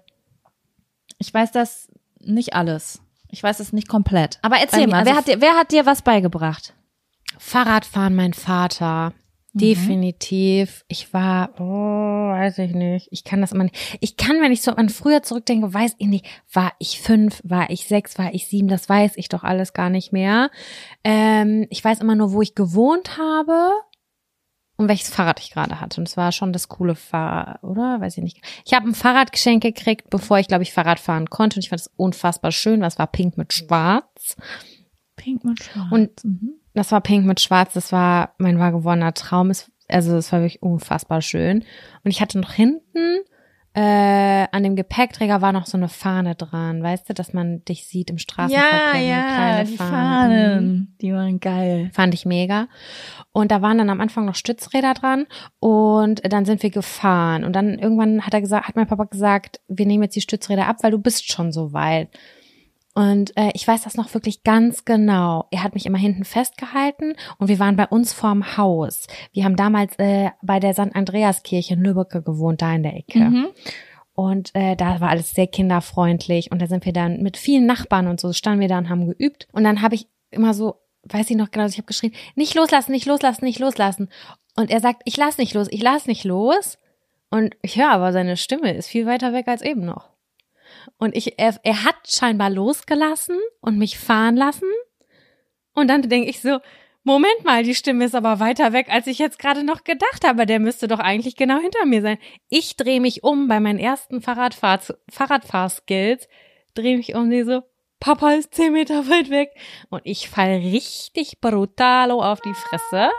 Ich weiß das nicht alles. Ich weiß das nicht komplett. Aber erzähl mal, also wer, hat dir, wer hat dir was beigebracht? Fahrradfahren, mein Vater. Definitiv. Ich war, oh, weiß ich nicht. Ich kann das immer nicht. Ich kann, wenn ich so an früher zurückdenke, weiß ich nicht, war ich fünf, war ich sechs, war ich sieben, das weiß ich doch alles gar nicht mehr. Ähm, ich weiß immer nur, wo ich gewohnt habe und welches Fahrrad ich gerade hatte. Und es war schon das coole Fahrrad, oder? Weiß ich nicht. Ich habe ein Fahrradgeschenk gekriegt, bevor ich, glaube ich, Fahrrad fahren konnte. Und ich fand es unfassbar schön. Das war pink mit schwarz. Pink mit Schwarz. Und mhm. das war pink mit schwarz, das war mein wahr gewordener Traum. Es, also es war wirklich unfassbar schön. Und ich hatte noch hinten äh, an dem Gepäckträger war noch so eine Fahne dran, weißt du, dass man dich sieht im Straßenverkehr. ja, ja, die Fahne. Fahnen, Mhm. die waren geil. Fand ich mega. Und da waren dann am Anfang noch Stützräder dran und dann sind wir gefahren. Und dann irgendwann hat er gesagt, hat mein Papa gesagt, wir nehmen jetzt die Stützräder ab, weil du bist schon so weit. Und äh, ich weiß das noch wirklich ganz genau. Er hat mich immer hinten festgehalten und wir waren bei uns vorm Haus. Wir haben damals äh, bei der St. Andreaskirche in Lübbecke gewohnt, da in der Ecke. Mhm. Und äh, da war alles sehr kinderfreundlich. Und da sind wir dann mit vielen Nachbarn und so standen wir da und haben geübt. Und dann habe ich immer so, weiß ich noch genau, ich habe geschrien, nicht loslassen, nicht loslassen, nicht loslassen. Und er sagt, ich lass nicht los, ich lass nicht los. Und ich höre aber, seine Stimme ist viel weiter weg als eben noch. Und ich, er, er hat scheinbar losgelassen und mich fahren lassen. Und dann denke ich so, Moment mal, die Stimme ist aber weiter weg, als ich jetzt gerade noch gedacht habe. Der müsste doch eigentlich genau hinter mir sein. Ich drehe mich um bei meinen ersten Fahrradfahr Fahrradfahrskills, drehe mich um, sehe so, Papa ist zehn Meter weit weg. Und ich fall richtig brutalo auf die Fresse.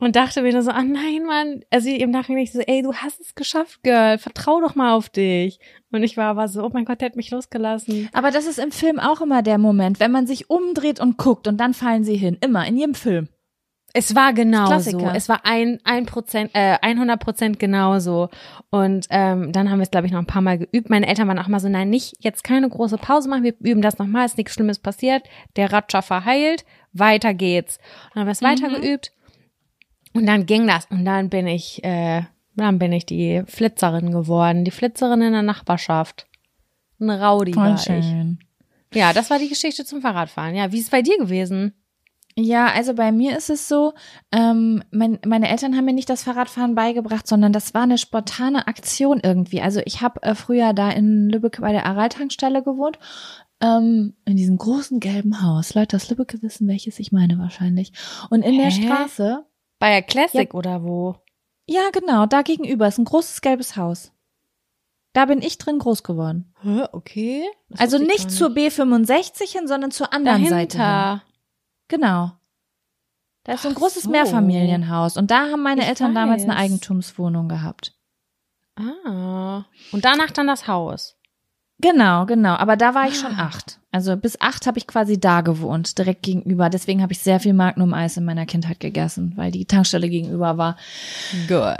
Und dachte mir nur so, ah nein, Mann. Also im Nachhinein ich so, ey, du hast es geschafft, Girl. Vertrau doch mal auf dich. Und ich war aber so, oh mein Gott, der hat mich losgelassen. Aber das ist im Film auch immer der Moment, wenn man sich umdreht und guckt und dann fallen sie hin. Immer, in jedem Film. Es war genau so. Klassiker. Es war ein, ein Prozent, äh, 100 Prozent genauso. Und ähm, dann haben wir es, glaube ich, noch ein paar Mal geübt. Meine Eltern waren auch mal so, nein, nicht jetzt keine große Pause machen. Wir üben das nochmal. Ist nichts Schlimmes passiert. Der Ratscher verheilt. Weiter geht's. Und dann haben wir es weiter geübt. Und dann ging das. Und dann bin ich, äh, dann bin ich die Flitzerin geworden. Die Flitzerin in der Nachbarschaft. Ein Rowdy war ich. schön. Ja, das war die Geschichte zum Fahrradfahren. Ja, wie ist es bei dir gewesen? Ja, also bei mir ist es so, ähm, mein, meine Eltern haben mir nicht das Fahrradfahren beigebracht, sondern das war eine spontane Aktion irgendwie. Also ich habe äh, früher da in Lübeck bei der Aral-Tankstelle gewohnt, ähm, in diesem großen gelben Haus. Leute aus Lübeck wissen, welches ich meine wahrscheinlich. Und in der Hä? Straße, Bei der Classic oder wo? ja genau, da gegenüber ist ein großes gelbes Haus. Da bin ich drin groß geworden. Hä, okay. Das also nicht gar zur B65 hin, sondern zur anderen Seite. Hin. Dahinter. Genau. Da ist so ein großes so. Mehrfamilienhaus und da haben meine Ich Eltern damals eine weiß. Eigentumswohnung gehabt. Ah. Und danach dann das Haus. Genau, genau. Aber da war ich schon Ah. acht. Also bis acht habe ich quasi da gewohnt, direkt gegenüber. Deswegen habe ich sehr viel Magnum-Eis in meiner Kindheit gegessen, weil die Tankstelle gegenüber war. Girl.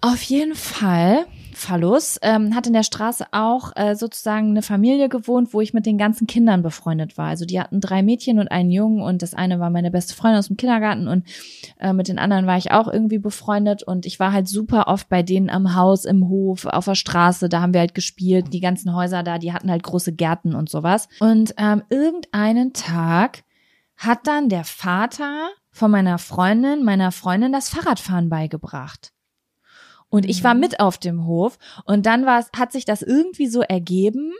Auf jeden Fall, Phallus, ähm, hat in der Straße auch äh, sozusagen eine Familie gewohnt, wo ich mit den ganzen Kindern befreundet war. Also die hatten drei Mädchen und einen Jungen und das eine war meine beste Freundin aus dem Kindergarten und äh, mit den anderen war ich auch irgendwie befreundet und ich war halt super oft bei denen am Haus, im Hof, auf der Straße, da haben wir halt gespielt. Die ganzen Häuser da, die hatten halt große Gärten und sowas. Und ähm, irgendeinen Tag hat dann der Vater von meiner Freundin, meiner Freundin das Fahrradfahren beigebracht. Und ich war mit auf dem Hof und dann war es, hat sich das irgendwie so ergeben,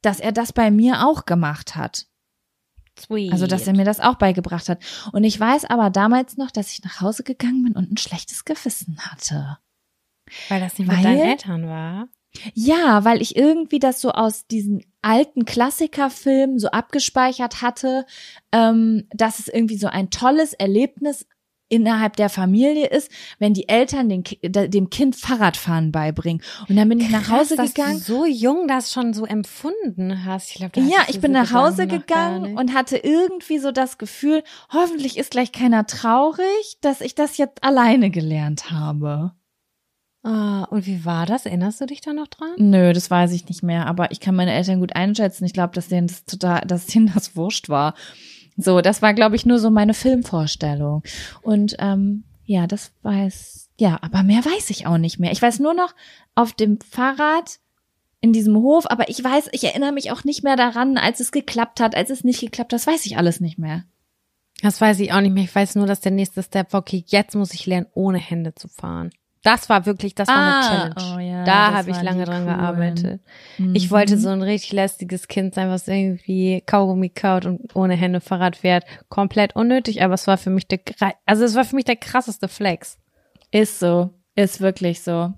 dass er das bei mir auch gemacht hat. Sweet. Also, dass er mir das auch beigebracht hat. Und ich weiß aber damals noch, dass ich nach Hause gegangen bin und ein schlechtes Gewissen hatte. Weil das nicht Weil- mit deinen Eltern war. Ja, weil ich irgendwie das so aus diesen alten Klassikerfilmen so abgespeichert hatte, ähm, dass es irgendwie so ein tolles Erlebnis innerhalb der Familie ist, wenn die Eltern den, dem Kind Fahrradfahren beibringen. Und dann bin ich nach Hause Krass, gegangen. Dass du so jung das schon so empfunden hast. Ich glaube, Ja, ich bin nach Hause gegangen und hatte irgendwie so das Gefühl, hoffentlich ist gleich keiner traurig, dass ich das jetzt alleine gelernt habe. Ah, und wie war das? Erinnerst du dich da noch dran? Nö, das weiß ich nicht mehr, aber ich kann meine Eltern gut einschätzen. Ich glaube, dass denen das total, dass denen das wurscht war. So, das war, glaube ich, nur so meine Filmvorstellung. Und ähm, ja, das weiß, ja, aber mehr weiß ich auch nicht mehr. Ich weiß nur noch auf dem Fahrrad in diesem Hof, aber ich weiß, ich erinnere mich auch nicht mehr daran, als es geklappt hat, als es nicht geklappt hat. Das weiß ich alles nicht mehr. Das weiß ich auch nicht mehr. Ich weiß nur, dass der nächste Step okay, jetzt muss ich lernen, ohne Hände zu fahren. Das war wirklich, das war Ah, eine Challenge. oh ja, da habe ich lange dran coolen. gearbeitet. Mhm. Ich wollte so ein richtig lästiges Kind sein, was irgendwie Kaugummi kaut und ohne Hände Fahrrad fährt. Komplett unnötig, aber es war für mich der, also es war für mich der krasseste Flex. Ist so. Ist wirklich so.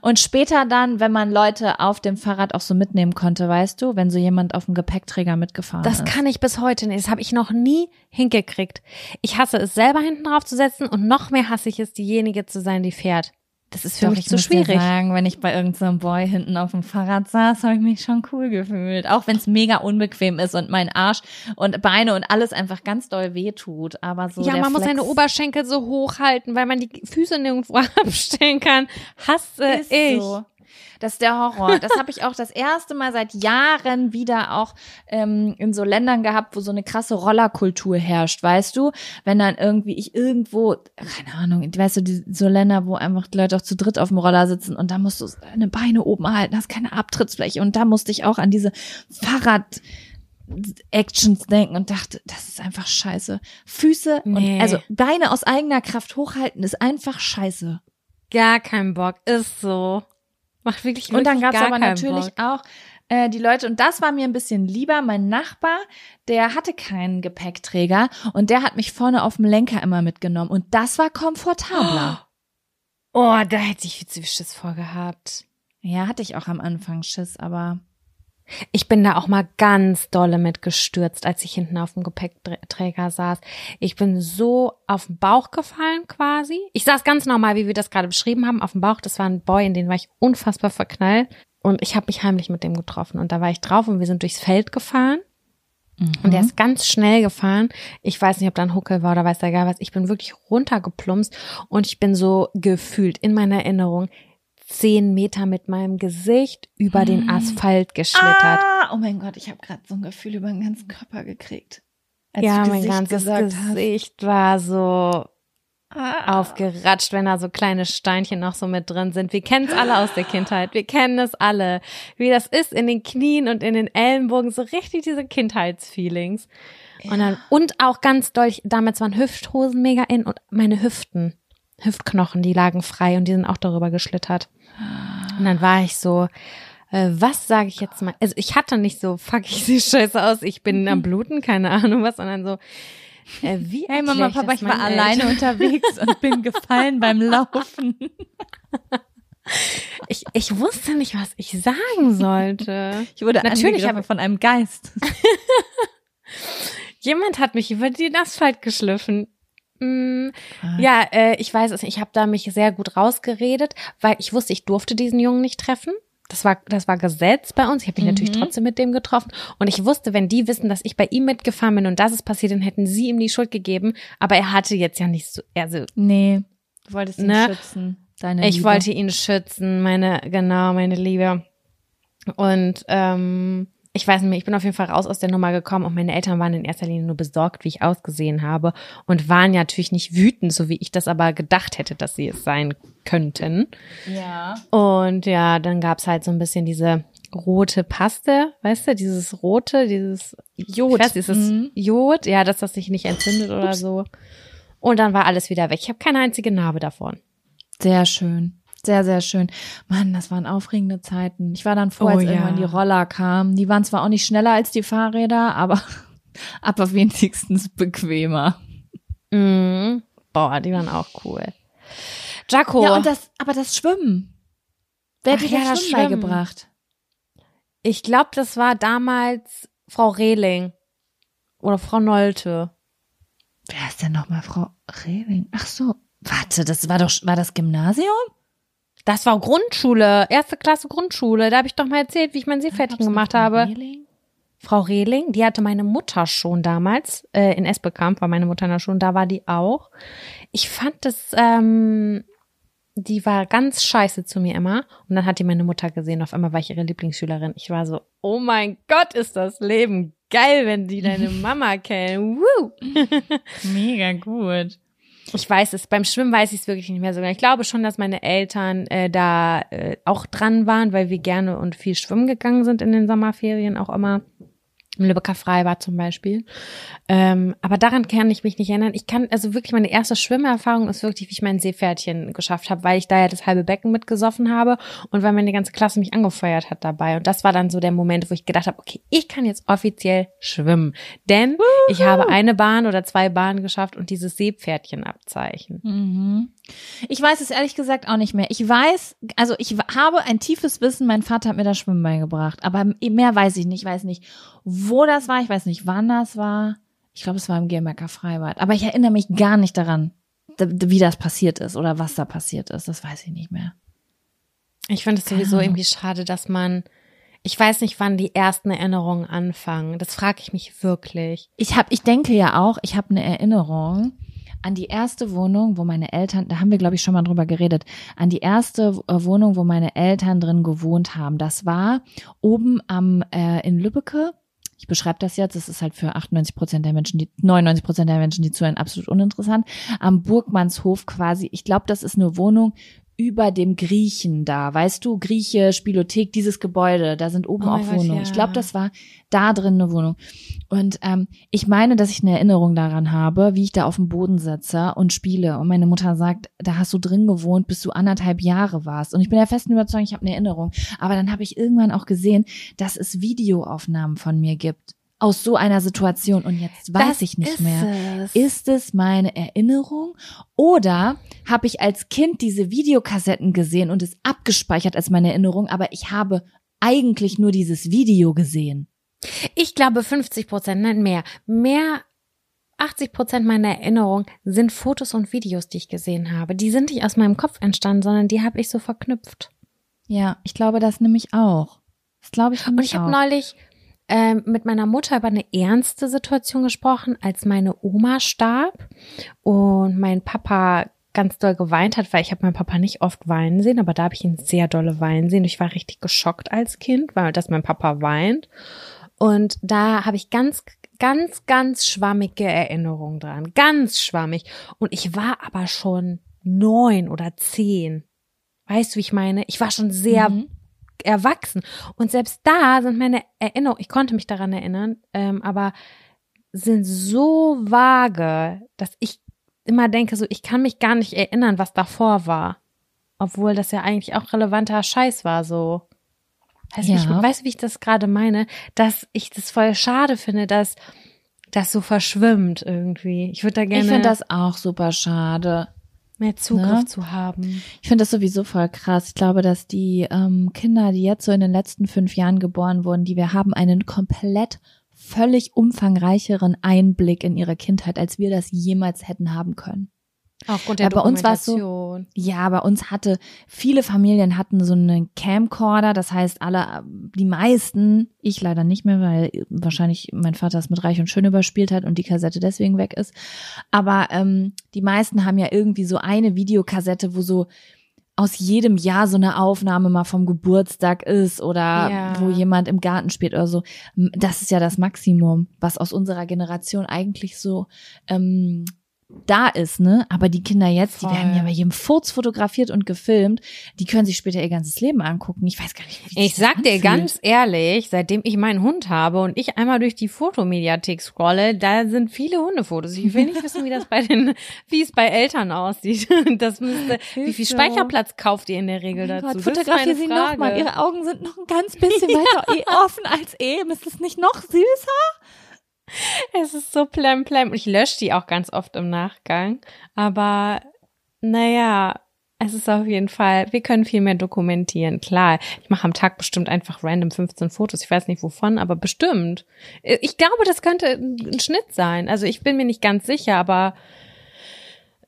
Und später dann, wenn man Leute auf dem Fahrrad auch so mitnehmen konnte, weißt du, wenn so jemand auf dem Gepäckträger mitgefahren Das ist. kann ich bis heute nicht. Das habe ich noch nie hingekriegt. Ich hasse es selber hinten drauf zu setzen und noch mehr hasse ich es, diejenige zu sein, die fährt. Das ist für Doch, mich zu muss dir schwierig. sagen, wenn ich bei irgendeinem Boy hinten auf dem Fahrrad saß, habe ich mich schon cool gefühlt. Auch wenn es mega unbequem ist und mein Arsch und Beine und alles einfach ganz doll wehtut. Aber so ja, man muss Flex seine Oberschenkel so hochhalten, weil man die Füße nirgendwo abstellen kann. Hasse ist ich. so. Das ist der Horror. Das habe ich auch das erste Mal seit Jahren wieder auch ähm, in so Ländern gehabt, wo so eine krasse Rollerkultur herrscht, weißt du? Wenn dann irgendwie ich irgendwo, keine Ahnung, weißt du, die, so Länder, wo einfach die Leute auch zu dritt auf dem Roller sitzen und da musst du deine Beine oben halten, hast keine Abtrittsfläche und da musste ich auch an diese Fahrrad Actions denken und dachte, das ist einfach scheiße. Füße Nee. und also Beine aus eigener Kraft hochhalten ist einfach scheiße. Gar kein Bock. Ist so. Macht wirklich, Und dann gab's gar aber natürlich Bock. auch äh, die Leute, und das war mir ein bisschen lieber, mein Nachbar, der hatte keinen Gepäckträger und der hat mich vorne auf dem Lenker immer mitgenommen und das war komfortabler. Oh, da hätte ich viel zu viel Schiss vorgehabt. Ja, hatte ich auch am Anfang Schiss, aber Ich bin da auch mal ganz dolle mit gestürzt, als ich hinten auf dem Gepäckträger saß. Ich bin so auf den Bauch gefallen quasi. Ich saß ganz normal, wie wir das gerade beschrieben haben, auf dem Bauch. Das war ein Boy, in den war ich unfassbar verknallt. Und ich habe mich heimlich mit dem getroffen. Und da war ich drauf und wir sind durchs Feld gefahren. Und der ist ganz schnell gefahren. Ich weiß nicht, ob da ein Huckel war oder weiß der gar was. Ich bin wirklich runtergeplumpst und ich bin so gefühlt in meiner Erinnerung zehn Meter mit meinem Gesicht über den Asphalt geschlittert. Ah, oh mein Gott, ich habe gerade so ein Gefühl über den ganzen Körper gekriegt. Als ja, mein Gesicht ganzes gesagt hast. Gesicht war so Ah. aufgeratscht, wenn da so kleine Steinchen noch so mit drin sind. Wir kennen es alle aus der Kindheit. Wir kennen es alle. Wie das ist in den Knien und in den Ellenbogen. So richtig diese Kindheitsfeelings. Und dann, und auch ganz doll, ich- damals waren Hüfthosen mega in und meine Hüften, Hüftknochen, die lagen frei und die sind auch darüber geschlittert. Und dann war ich so, äh, was sage ich jetzt mal? Also ich hatte nicht so, fuck, ich sehe scheiße aus, ich bin am Bluten, keine Ahnung was, sondern so, äh, wie Hey Mama, Papa, ich war meinen alleine unterwegs und bin gefallen beim Laufen. Ich, ich wusste nicht, was ich sagen sollte. Ich wurde Natürlich, aber von einem Geist. Jemand hat mich über den Asphalt geschliffen. Mm, ja, äh, ich weiß es nicht. Ich habe da mich sehr gut rausgeredet, weil ich wusste, ich durfte diesen Jungen nicht treffen. Das war, das war Gesetz bei uns. Ich habe mich natürlich trotzdem mit dem getroffen. Und ich wusste, wenn die wissen, dass ich bei ihm mitgefahren bin und das ist passiert, dann hätten sie ihm die Schuld gegeben. Aber er hatte jetzt ja nicht so, also Nee, du wolltest ihn Ne? schützen. Deine Ich Liebe. wollte ihn schützen, meine, genau, meine Liebe. Und ähm, ich weiß nicht mehr, ich bin auf jeden Fall raus aus der Nummer gekommen und meine Eltern waren in erster Linie nur besorgt, wie ich ausgesehen habe und waren ja natürlich nicht wütend, so wie ich das aber gedacht hätte, dass sie es sein könnten. Ja. Und ja, dann gab's halt so ein bisschen diese rote Paste, weißt du, dieses rote, dieses Jod. Ich weiß, dieses Mhm. Jod, ja, dass das sich nicht entzündet oder so. Und dann war alles wieder weg. Ich habe keine einzige Narbe davon. Sehr schön. Sehr, sehr schön. Mann, das waren aufregende Zeiten. Ich war dann froh, Oh als ja. irgendwann die Roller kamen. Die waren zwar auch nicht schneller als die Fahrräder, aber, aber wenigstens bequemer. Mhm. Boah, die waren auch cool. Jaco, Ja, und das, aber das Schwimmen. Wer hat dir ja, das Schwimmen. beigebracht? ich glaube, das war damals Frau Rehling oder Frau Nolte. Wer ist denn nochmal Frau Rehling? Ach so. Warte, das war doch, war das Gymnasium? Das war Grundschule, erste Klasse Grundschule. Da habe ich doch mal erzählt, wie ich mein Seepferdchen gemacht habe. Rehling? Frau Rehling, die hatte meine Mutter schon damals, äh, in Esbekamp war meine Mutter da schon, da war die auch. Ich fand das, ähm, die war ganz scheiße zu mir immer. Und dann hat die meine Mutter gesehen, auf einmal war ich ihre Lieblingsschülerin. Ich war so, oh mein Gott, ist das Leben geil, wenn die deine Mama kennen. Woo! Mega gut. Ich weiß es, beim Schwimmen weiß ich es wirklich nicht mehr so genau. Ich glaube schon, dass meine Eltern äh, da äh, auch dran waren, weil wir gerne und viel schwimmen gegangen sind in den Sommerferien auch immer. Im Lübecker Freibad zum Beispiel. Ähm, aber daran kann ich mich nicht erinnern. Ich kann, also wirklich meine erste Schwimmerfahrung ist wirklich, wie ich mein Seepferdchen geschafft habe, weil ich da ja das halbe Becken mitgesoffen habe und weil meine ganze Klasse mich angefeuert hat dabei. Und das war dann so der Moment, wo ich gedacht habe, okay, ich kann jetzt offiziell schwimmen. Denn ich habe eine Bahn oder zwei Bahnen geschafft und dieses Seepferdchenabzeichen. Mhm. Ich weiß es ehrlich gesagt auch nicht mehr. Ich weiß, also ich habe ein tiefes Wissen, mein Vater hat mir das Schwimmen beigebracht, aber mehr weiß ich nicht. Ich weiß nicht, wo das war, ich weiß nicht, wann das war. Ich glaube, es war im Giermecker Freibad, aber ich erinnere mich gar nicht daran, wie das passiert ist oder was da passiert ist. Das weiß ich nicht mehr. Ich finde es sowieso Ahnung. irgendwie schade, dass man, ich weiß nicht, wann die ersten Erinnerungen anfangen. Das frage ich mich wirklich. Ich habe, ich denke ja auch, ich habe eine Erinnerung an die erste Wohnung, wo meine Eltern, da haben wir glaube ich schon mal drüber geredet, an die erste äh, Wohnung, wo meine Eltern drin gewohnt haben. Das war oben am äh, in Lübbecke. Ich beschreibe das jetzt, das ist halt für 98 Prozent der Menschen, die 99 Prozent der Menschen, die zuhören, absolut uninteressant. Am Burgmannshof quasi. Ich glaube, das ist eine Wohnung über dem Griechen da, weißt du, Grieche, Spielothek, dieses Gebäude, da sind oben Oh auch Wohnungen. ja. Ich glaube, das war da drin eine Wohnung. Und ähm, ich meine, dass ich eine Erinnerung daran habe, wie ich da auf dem Boden sitze und spiele. Und meine Mutter sagt, da hast du drin gewohnt, bis du anderthalb Jahre warst. Und ich bin der festen Überzeugung, ich habe eine Erinnerung. Aber dann habe ich irgendwann auch gesehen, dass es Videoaufnahmen von mir gibt. Aus so einer Situation. Und jetzt weiß Das ich nicht ist mehr. es. Ist es meine Erinnerung oder habe ich als Kind diese Videokassetten gesehen und es abgespeichert als meine Erinnerung, aber ich habe eigentlich nur dieses Video gesehen? Ich glaube 50 Prozent, nein mehr. Mehr 80 Prozent meiner Erinnerung sind Fotos und Videos, die ich gesehen habe. Die sind nicht aus meinem Kopf entstanden, sondern die habe ich so verknüpft. Ja, ich glaube das nämlich auch. Das glaube ich Und nämlich ich habe neulich ähm, mit meiner Mutter über eine ernste Situation gesprochen, als meine Oma starb und mein Papa ganz doll geweint hat, weil ich habe meinen Papa nicht oft weinen sehen, aber da habe ich ihn sehr dolle weinen sehen. Ich war richtig geschockt als Kind, weil dass mein Papa weint. Und da habe ich ganz, ganz, ganz schwammige Erinnerungen dran. Ganz schwammig. Und ich war aber schon neun oder zehn. Weißt du, wie ich meine? Ich war schon sehr Mhm. Erwachsen. Und selbst da sind meine Erinnerungen, ich konnte mich daran erinnern, ähm, aber sind so vage, dass ich immer denke, so, ich kann mich gar nicht erinnern, was davor war. Obwohl das ja eigentlich auch relevanter Scheiß war, so. Weißt, du, wie ich, Ja. weißt du, wie ich das gerade meine? Dass ich das voll schade finde, dass das so verschwimmt irgendwie. Ich würde da gerne Ich finde das auch super schade. Mehr Zugriff Ne? zu haben. Ich finde das sowieso voll krass. Ich glaube, dass die ähm, Kinder, die jetzt so in den letzten fünf Jahren geboren wurden, die wir haben, einen komplett völlig umfangreicheren Einblick in ihre Kindheit, als wir das jemals hätten haben können. Aufgrund der Ja, bei uns war es so-. Ja, bei uns hatte, viele Familien hatten so einen Camcorder, das heißt alle, die meisten, ich leider nicht mehr, weil wahrscheinlich mein Vater es mit Reich und Schön überspielt hat und die Kassette deswegen weg ist. Aber ähm, die meisten haben ja irgendwie so eine Videokassette, wo so aus jedem Jahr so eine Aufnahme mal vom Geburtstag ist oder Ja. wo jemand im Garten spielt oder so. Das ist ja das Maximum, was aus unserer Generation eigentlich so ähm, da ist, ne? Aber die Kinder jetzt, die Voll. werden ja bei jedem Furz fotografiert und gefilmt. Die können sich später ihr ganzes Leben angucken. Ich weiß gar nicht, wie Ich sag dir ganz ehrlich, seitdem ich meinen Hund habe und ich einmal durch die Fotomediathek scrolle, da sind viele Hundefotos. Ich will nicht wissen, wie das bei den, wie es bei Eltern aussieht. Das müsste, wie viel. Speicherplatz kauft ihr in der Regel Oh dazu? Gott, Das ist fotografier meine sie nochmal. Ihre Augen sind noch ein ganz bisschen weiter eh offen als eben. Ist es nicht noch süßer? Es ist so plem plem. Und ich lösche die auch ganz oft im Nachgang. Aber naja, es ist auf jeden Fall, wir können viel mehr dokumentieren. Klar, ich mache am Tag bestimmt einfach random 15 Fotos. Ich weiß nicht wovon, aber bestimmt. Ich glaube, das könnte ein Schnitt sein. Also ich bin mir nicht ganz sicher, aber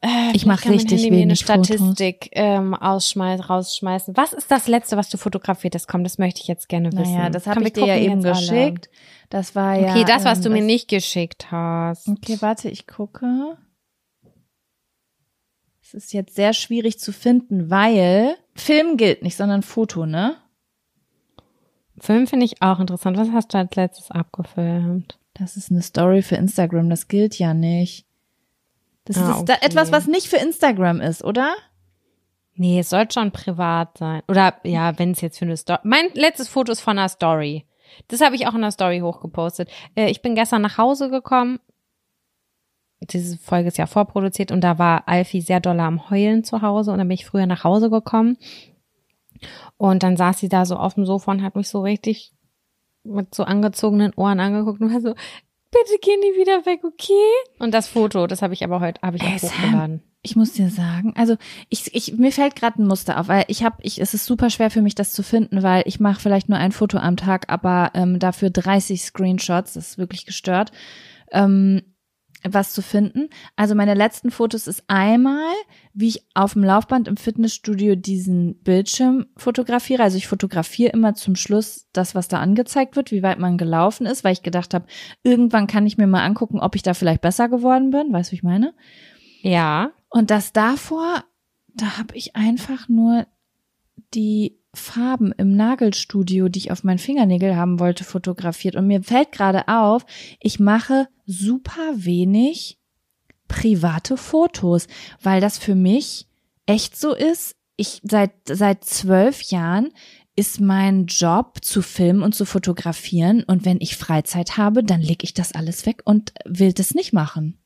äh, Ich vielleicht mach kann mein richtig Handy mir eine wenig Fotos. Statistik ähm, ausschmeiß, rausschmeißen. Was ist das Letzte, was du fotografiert hast? Komm, das möchte ich jetzt gerne wissen. Naja, das habe ich dir ja eben jetzt alle. geschickt. Das war ja. Okay, das, was ähm, du mir nicht geschickt hast. Okay, warte, ich gucke. Es ist jetzt sehr schwierig zu finden, weil Film gilt nicht, sondern Foto, ne? Film finde ich auch interessant. Was hast du als letztes abgefilmt? Das ist eine Story für Instagram, das gilt ja nicht. Das Ah, ist da okay. etwas, was nicht für Instagram ist, oder? Nee, es sollte schon privat sein. Oder ja, wenn es jetzt für eine Story. Mein letztes Foto ist von einer Story. Das habe ich auch in der Story hochgepostet. Äh, ich bin gestern nach Hause gekommen. Diese Folge ist ja vorproduziert und da war Alfie sehr doll am Heulen zu Hause und dann bin ich früher nach Hause gekommen. Und dann saß sie da so auf dem Sofa und hat mich so richtig mit so angezogenen Ohren angeguckt und war so, bitte geh nie wieder weg, okay? Und das Foto, das habe ich aber heute, habe ich auch hochgeladen. Ich muss dir sagen, also ich, ich mir fällt gerade ein Muster auf, weil ich habe, ich, es ist super schwer für mich, das zu finden, weil ich mache vielleicht nur ein Foto am Tag, aber ähm, dafür 30 Screenshots, das ist wirklich gestört, ähm, was zu finden. Also meine letzten Fotos ist einmal, wie ich auf dem Laufband im Fitnessstudio diesen Bildschirm fotografiere. Also ich fotografiere immer zum Schluss das, was da angezeigt wird, wie weit man gelaufen ist, weil ich gedacht habe, irgendwann kann ich mir mal angucken, ob ich da vielleicht besser geworden bin. Weißt du, wie ich meine? Ja. Und das davor, da habe ich einfach nur die Farben im Nagelstudio, die ich auf meinen Fingernägel haben wollte, fotografiert. Und mir fällt gerade auf, ich mache super wenig private Fotos, weil das für mich echt so ist. ich seit seit zwölf Jahren ist mein Job zu filmen und zu fotografieren und wenn ich Freizeit habe, dann leg ich das alles weg und will das nicht machen.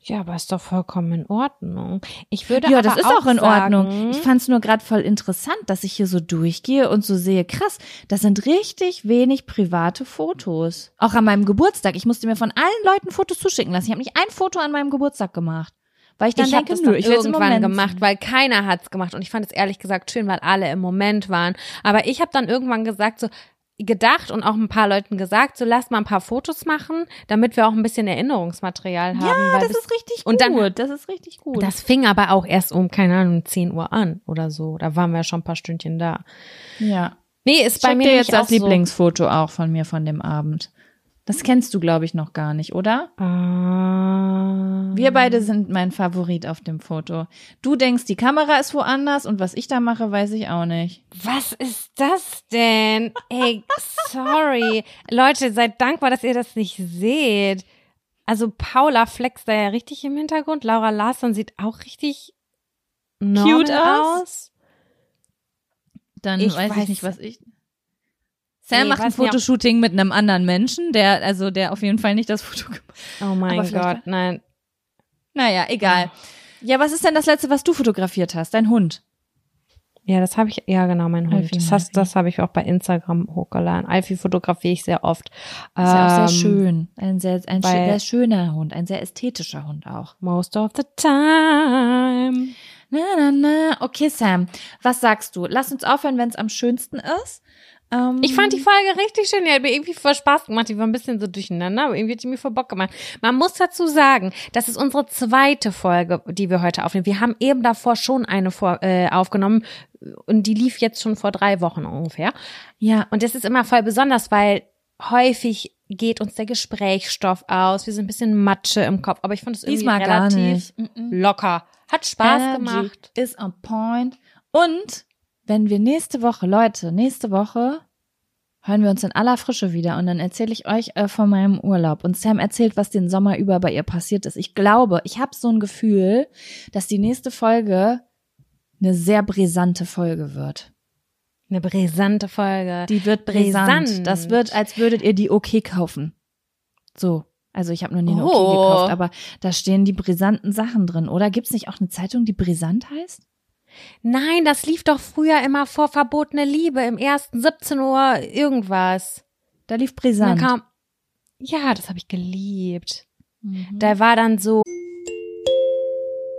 Ja, aber ist doch vollkommen in Ordnung. Ich würde Ja, aber das ist auch auch in sagen, Ordnung. Ich fand es nur gerade voll interessant, dass ich hier so durchgehe und so sehe, krass, das sind richtig wenig private Fotos. Auch an meinem Geburtstag. Ich musste mir von allen Leuten Fotos zuschicken lassen. Ich habe nicht ein Foto an meinem Geburtstag gemacht. Weil ich dann ich denke, nö, ich irgendwann Moment gemacht, weil keiner hat's gemacht und ich fand es ehrlich gesagt schön, weil alle im Moment waren. Aber ich habe dann irgendwann gesagt so gedacht und auch ein paar Leuten gesagt, so lasst mal ein paar Fotos machen, damit wir auch ein bisschen Erinnerungsmaterial haben. Ja, das bis- ist richtig gut. und dann- das ist richtig gut. das fing aber auch erst um, keine Ahnung, 10 Uhr an oder so. Da waren wir schon ein paar Stündchen da. ja. Nee, ist Ich bei mir dir jetzt das so. Lieblingsfoto auch von mir von dem Abend. Das kennst du, glaube ich, noch gar nicht, oder? Ah. Wir beide sind mein Favorit auf dem Foto. Du denkst, die Kamera ist woanders und was ich da mache, weiß ich auch nicht. Was ist das denn? Ey, sorry. Leute, seid dankbar, dass ihr das nicht seht. Also Paula flext da ja richtig im Hintergrund. Laura Larsson sieht auch richtig Cute aus. aus. Dann Ich weiß, weiß- ich nicht, was ich. Sam Nee, macht ein Fotoshooting mit einem anderen Menschen, der, also der auf jeden Fall nicht das Foto gemacht hat. Oh mein Gott, nein. Naja, egal. Ja, was ist denn das letzte, was du fotografiert hast? Dein Hund. Ja, das habe ich, ja genau, mein Hund. Alfie, Das, hast, Alfie. das habe ich auch bei Instagram hochgeladen. Alfie fotografiere ich sehr oft. Ist ja auch sehr Ähm, schön. Ein sehr, ein sehr schöner Hund, ein sehr ästhetischer Hund auch. Most of the time. Na, na, na. Okay, Sam, was sagst du? Lass uns aufhören, wenn es am schönsten ist. Ähm, Ich fand die Folge richtig schön. Die hat mir irgendwie voll Spaß gemacht. Die war ein bisschen so durcheinander, aber irgendwie hat die mir voll Bock gemacht. Man muss dazu sagen, das ist unsere zweite Folge, die wir heute aufnehmen. Wir haben eben davor schon eine vor, äh, aufgenommen und die lief jetzt schon vor drei Wochen ungefähr. Ja, Und das ist immer voll besonders, weil häufig geht uns der Gesprächsstoff aus. Wir sind ein bisschen Matsche im Kopf, aber ich fand es irgendwie diesmal gar relativ locker. Hat Spaß Energy gemacht. Ist on point. Und wenn wir nächste Woche, Leute, nächste Woche hören wir uns in aller Frische wieder und dann erzähle ich euch äh, von meinem Urlaub. Und Sam erzählt, was den Sommer über bei ihr passiert ist. Ich glaube, ich habe so ein Gefühl, dass die nächste Folge eine sehr brisante Folge wird. Eine brisante Folge. Die wird brisant. Brisant. Das wird, als würdet ihr die OK kaufen. So. Also ich habe noch nie eine OK Oh. gekauft, aber da stehen die brisanten Sachen drin, oder? Gibt's nicht auch eine Zeitung, die brisant heißt? Nein, das lief doch früher immer vor verbotene Liebe im ersten 17 Uhr irgendwas. Da lief brisant. Ja, das habe ich geliebt. Mhm. Da war dann so,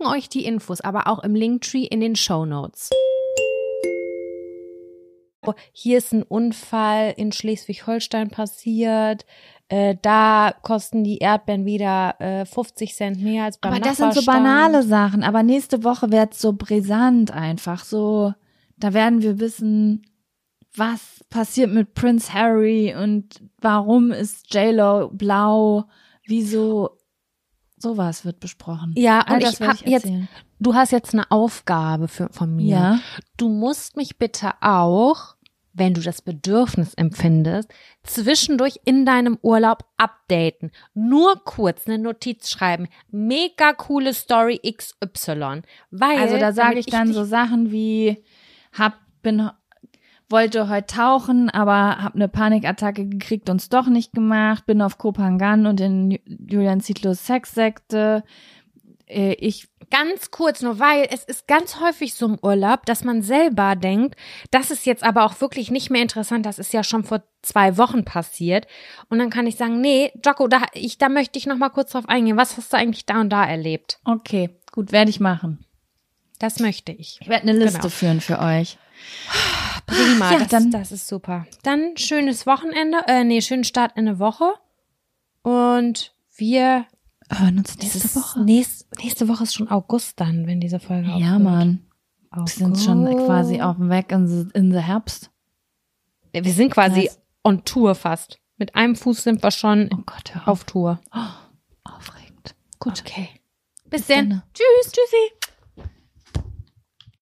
euch die Infos aber auch im Linktree in den Show Notes. Hier ist ein Unfall in Schleswig-Holstein passiert. Äh, da kosten die Erdbeeren wieder äh, 50 Cent mehr als beim Aber das sind so banale Sachen. Aber nächste Woche wird's so brisant einfach. So, da werden wir wissen, was passiert mit Prince Harry und warum ist J-Lo blau? Wieso? Sowas wird besprochen. Ja, All und das ich werde hab jetzt, du hast jetzt eine Aufgabe für, von mir. Ja. Du musst mich bitte auch, wenn du das Bedürfnis empfindest, zwischendurch in deinem Urlaub updaten. Nur kurz eine Notiz schreiben. Mega coole Story XY. Weil, Also da sage ich dann dich- so Sachen wie hab bin wollte heute tauchen, aber hab eine Panikattacke gekriegt und es doch nicht gemacht, bin auf Kopangan und in Ju- Julian Zietlows Sexsekte. Äh, Ich Ganz kurz nur, weil es ist ganz häufig so im Urlaub, dass man selber denkt, das ist jetzt aber auch wirklich nicht mehr interessant, das ist ja schon vor zwei Wochen passiert. Und dann kann ich sagen, nee, Jocko, da, ich, da möchte ich noch mal kurz drauf eingehen. Was hast du eigentlich da und da erlebt? okay, gut, werde ich machen. Das möchte ich. Ich werde eine Liste Genau. führen für euch. Prima, Ja, das, dann- das ist super. Dann schönes Wochenende, äh, nee, schönen Start in eine Woche. Und wir Hören uns nächste ist Woche. Nächst, nächste Woche ist schon August dann, wenn diese Folge Ja, aufkommt. Mann. Wir August. sind schon quasi auf dem Weg in the, in the Herbst. Wir sind quasi Krass. on Tour fast. Mit einem Fuß sind wir schon Oh Gott, auf. auf Tour. Aufregend. Gut. Okay. Bis, Bis dann. Tschüss. Tschüssi.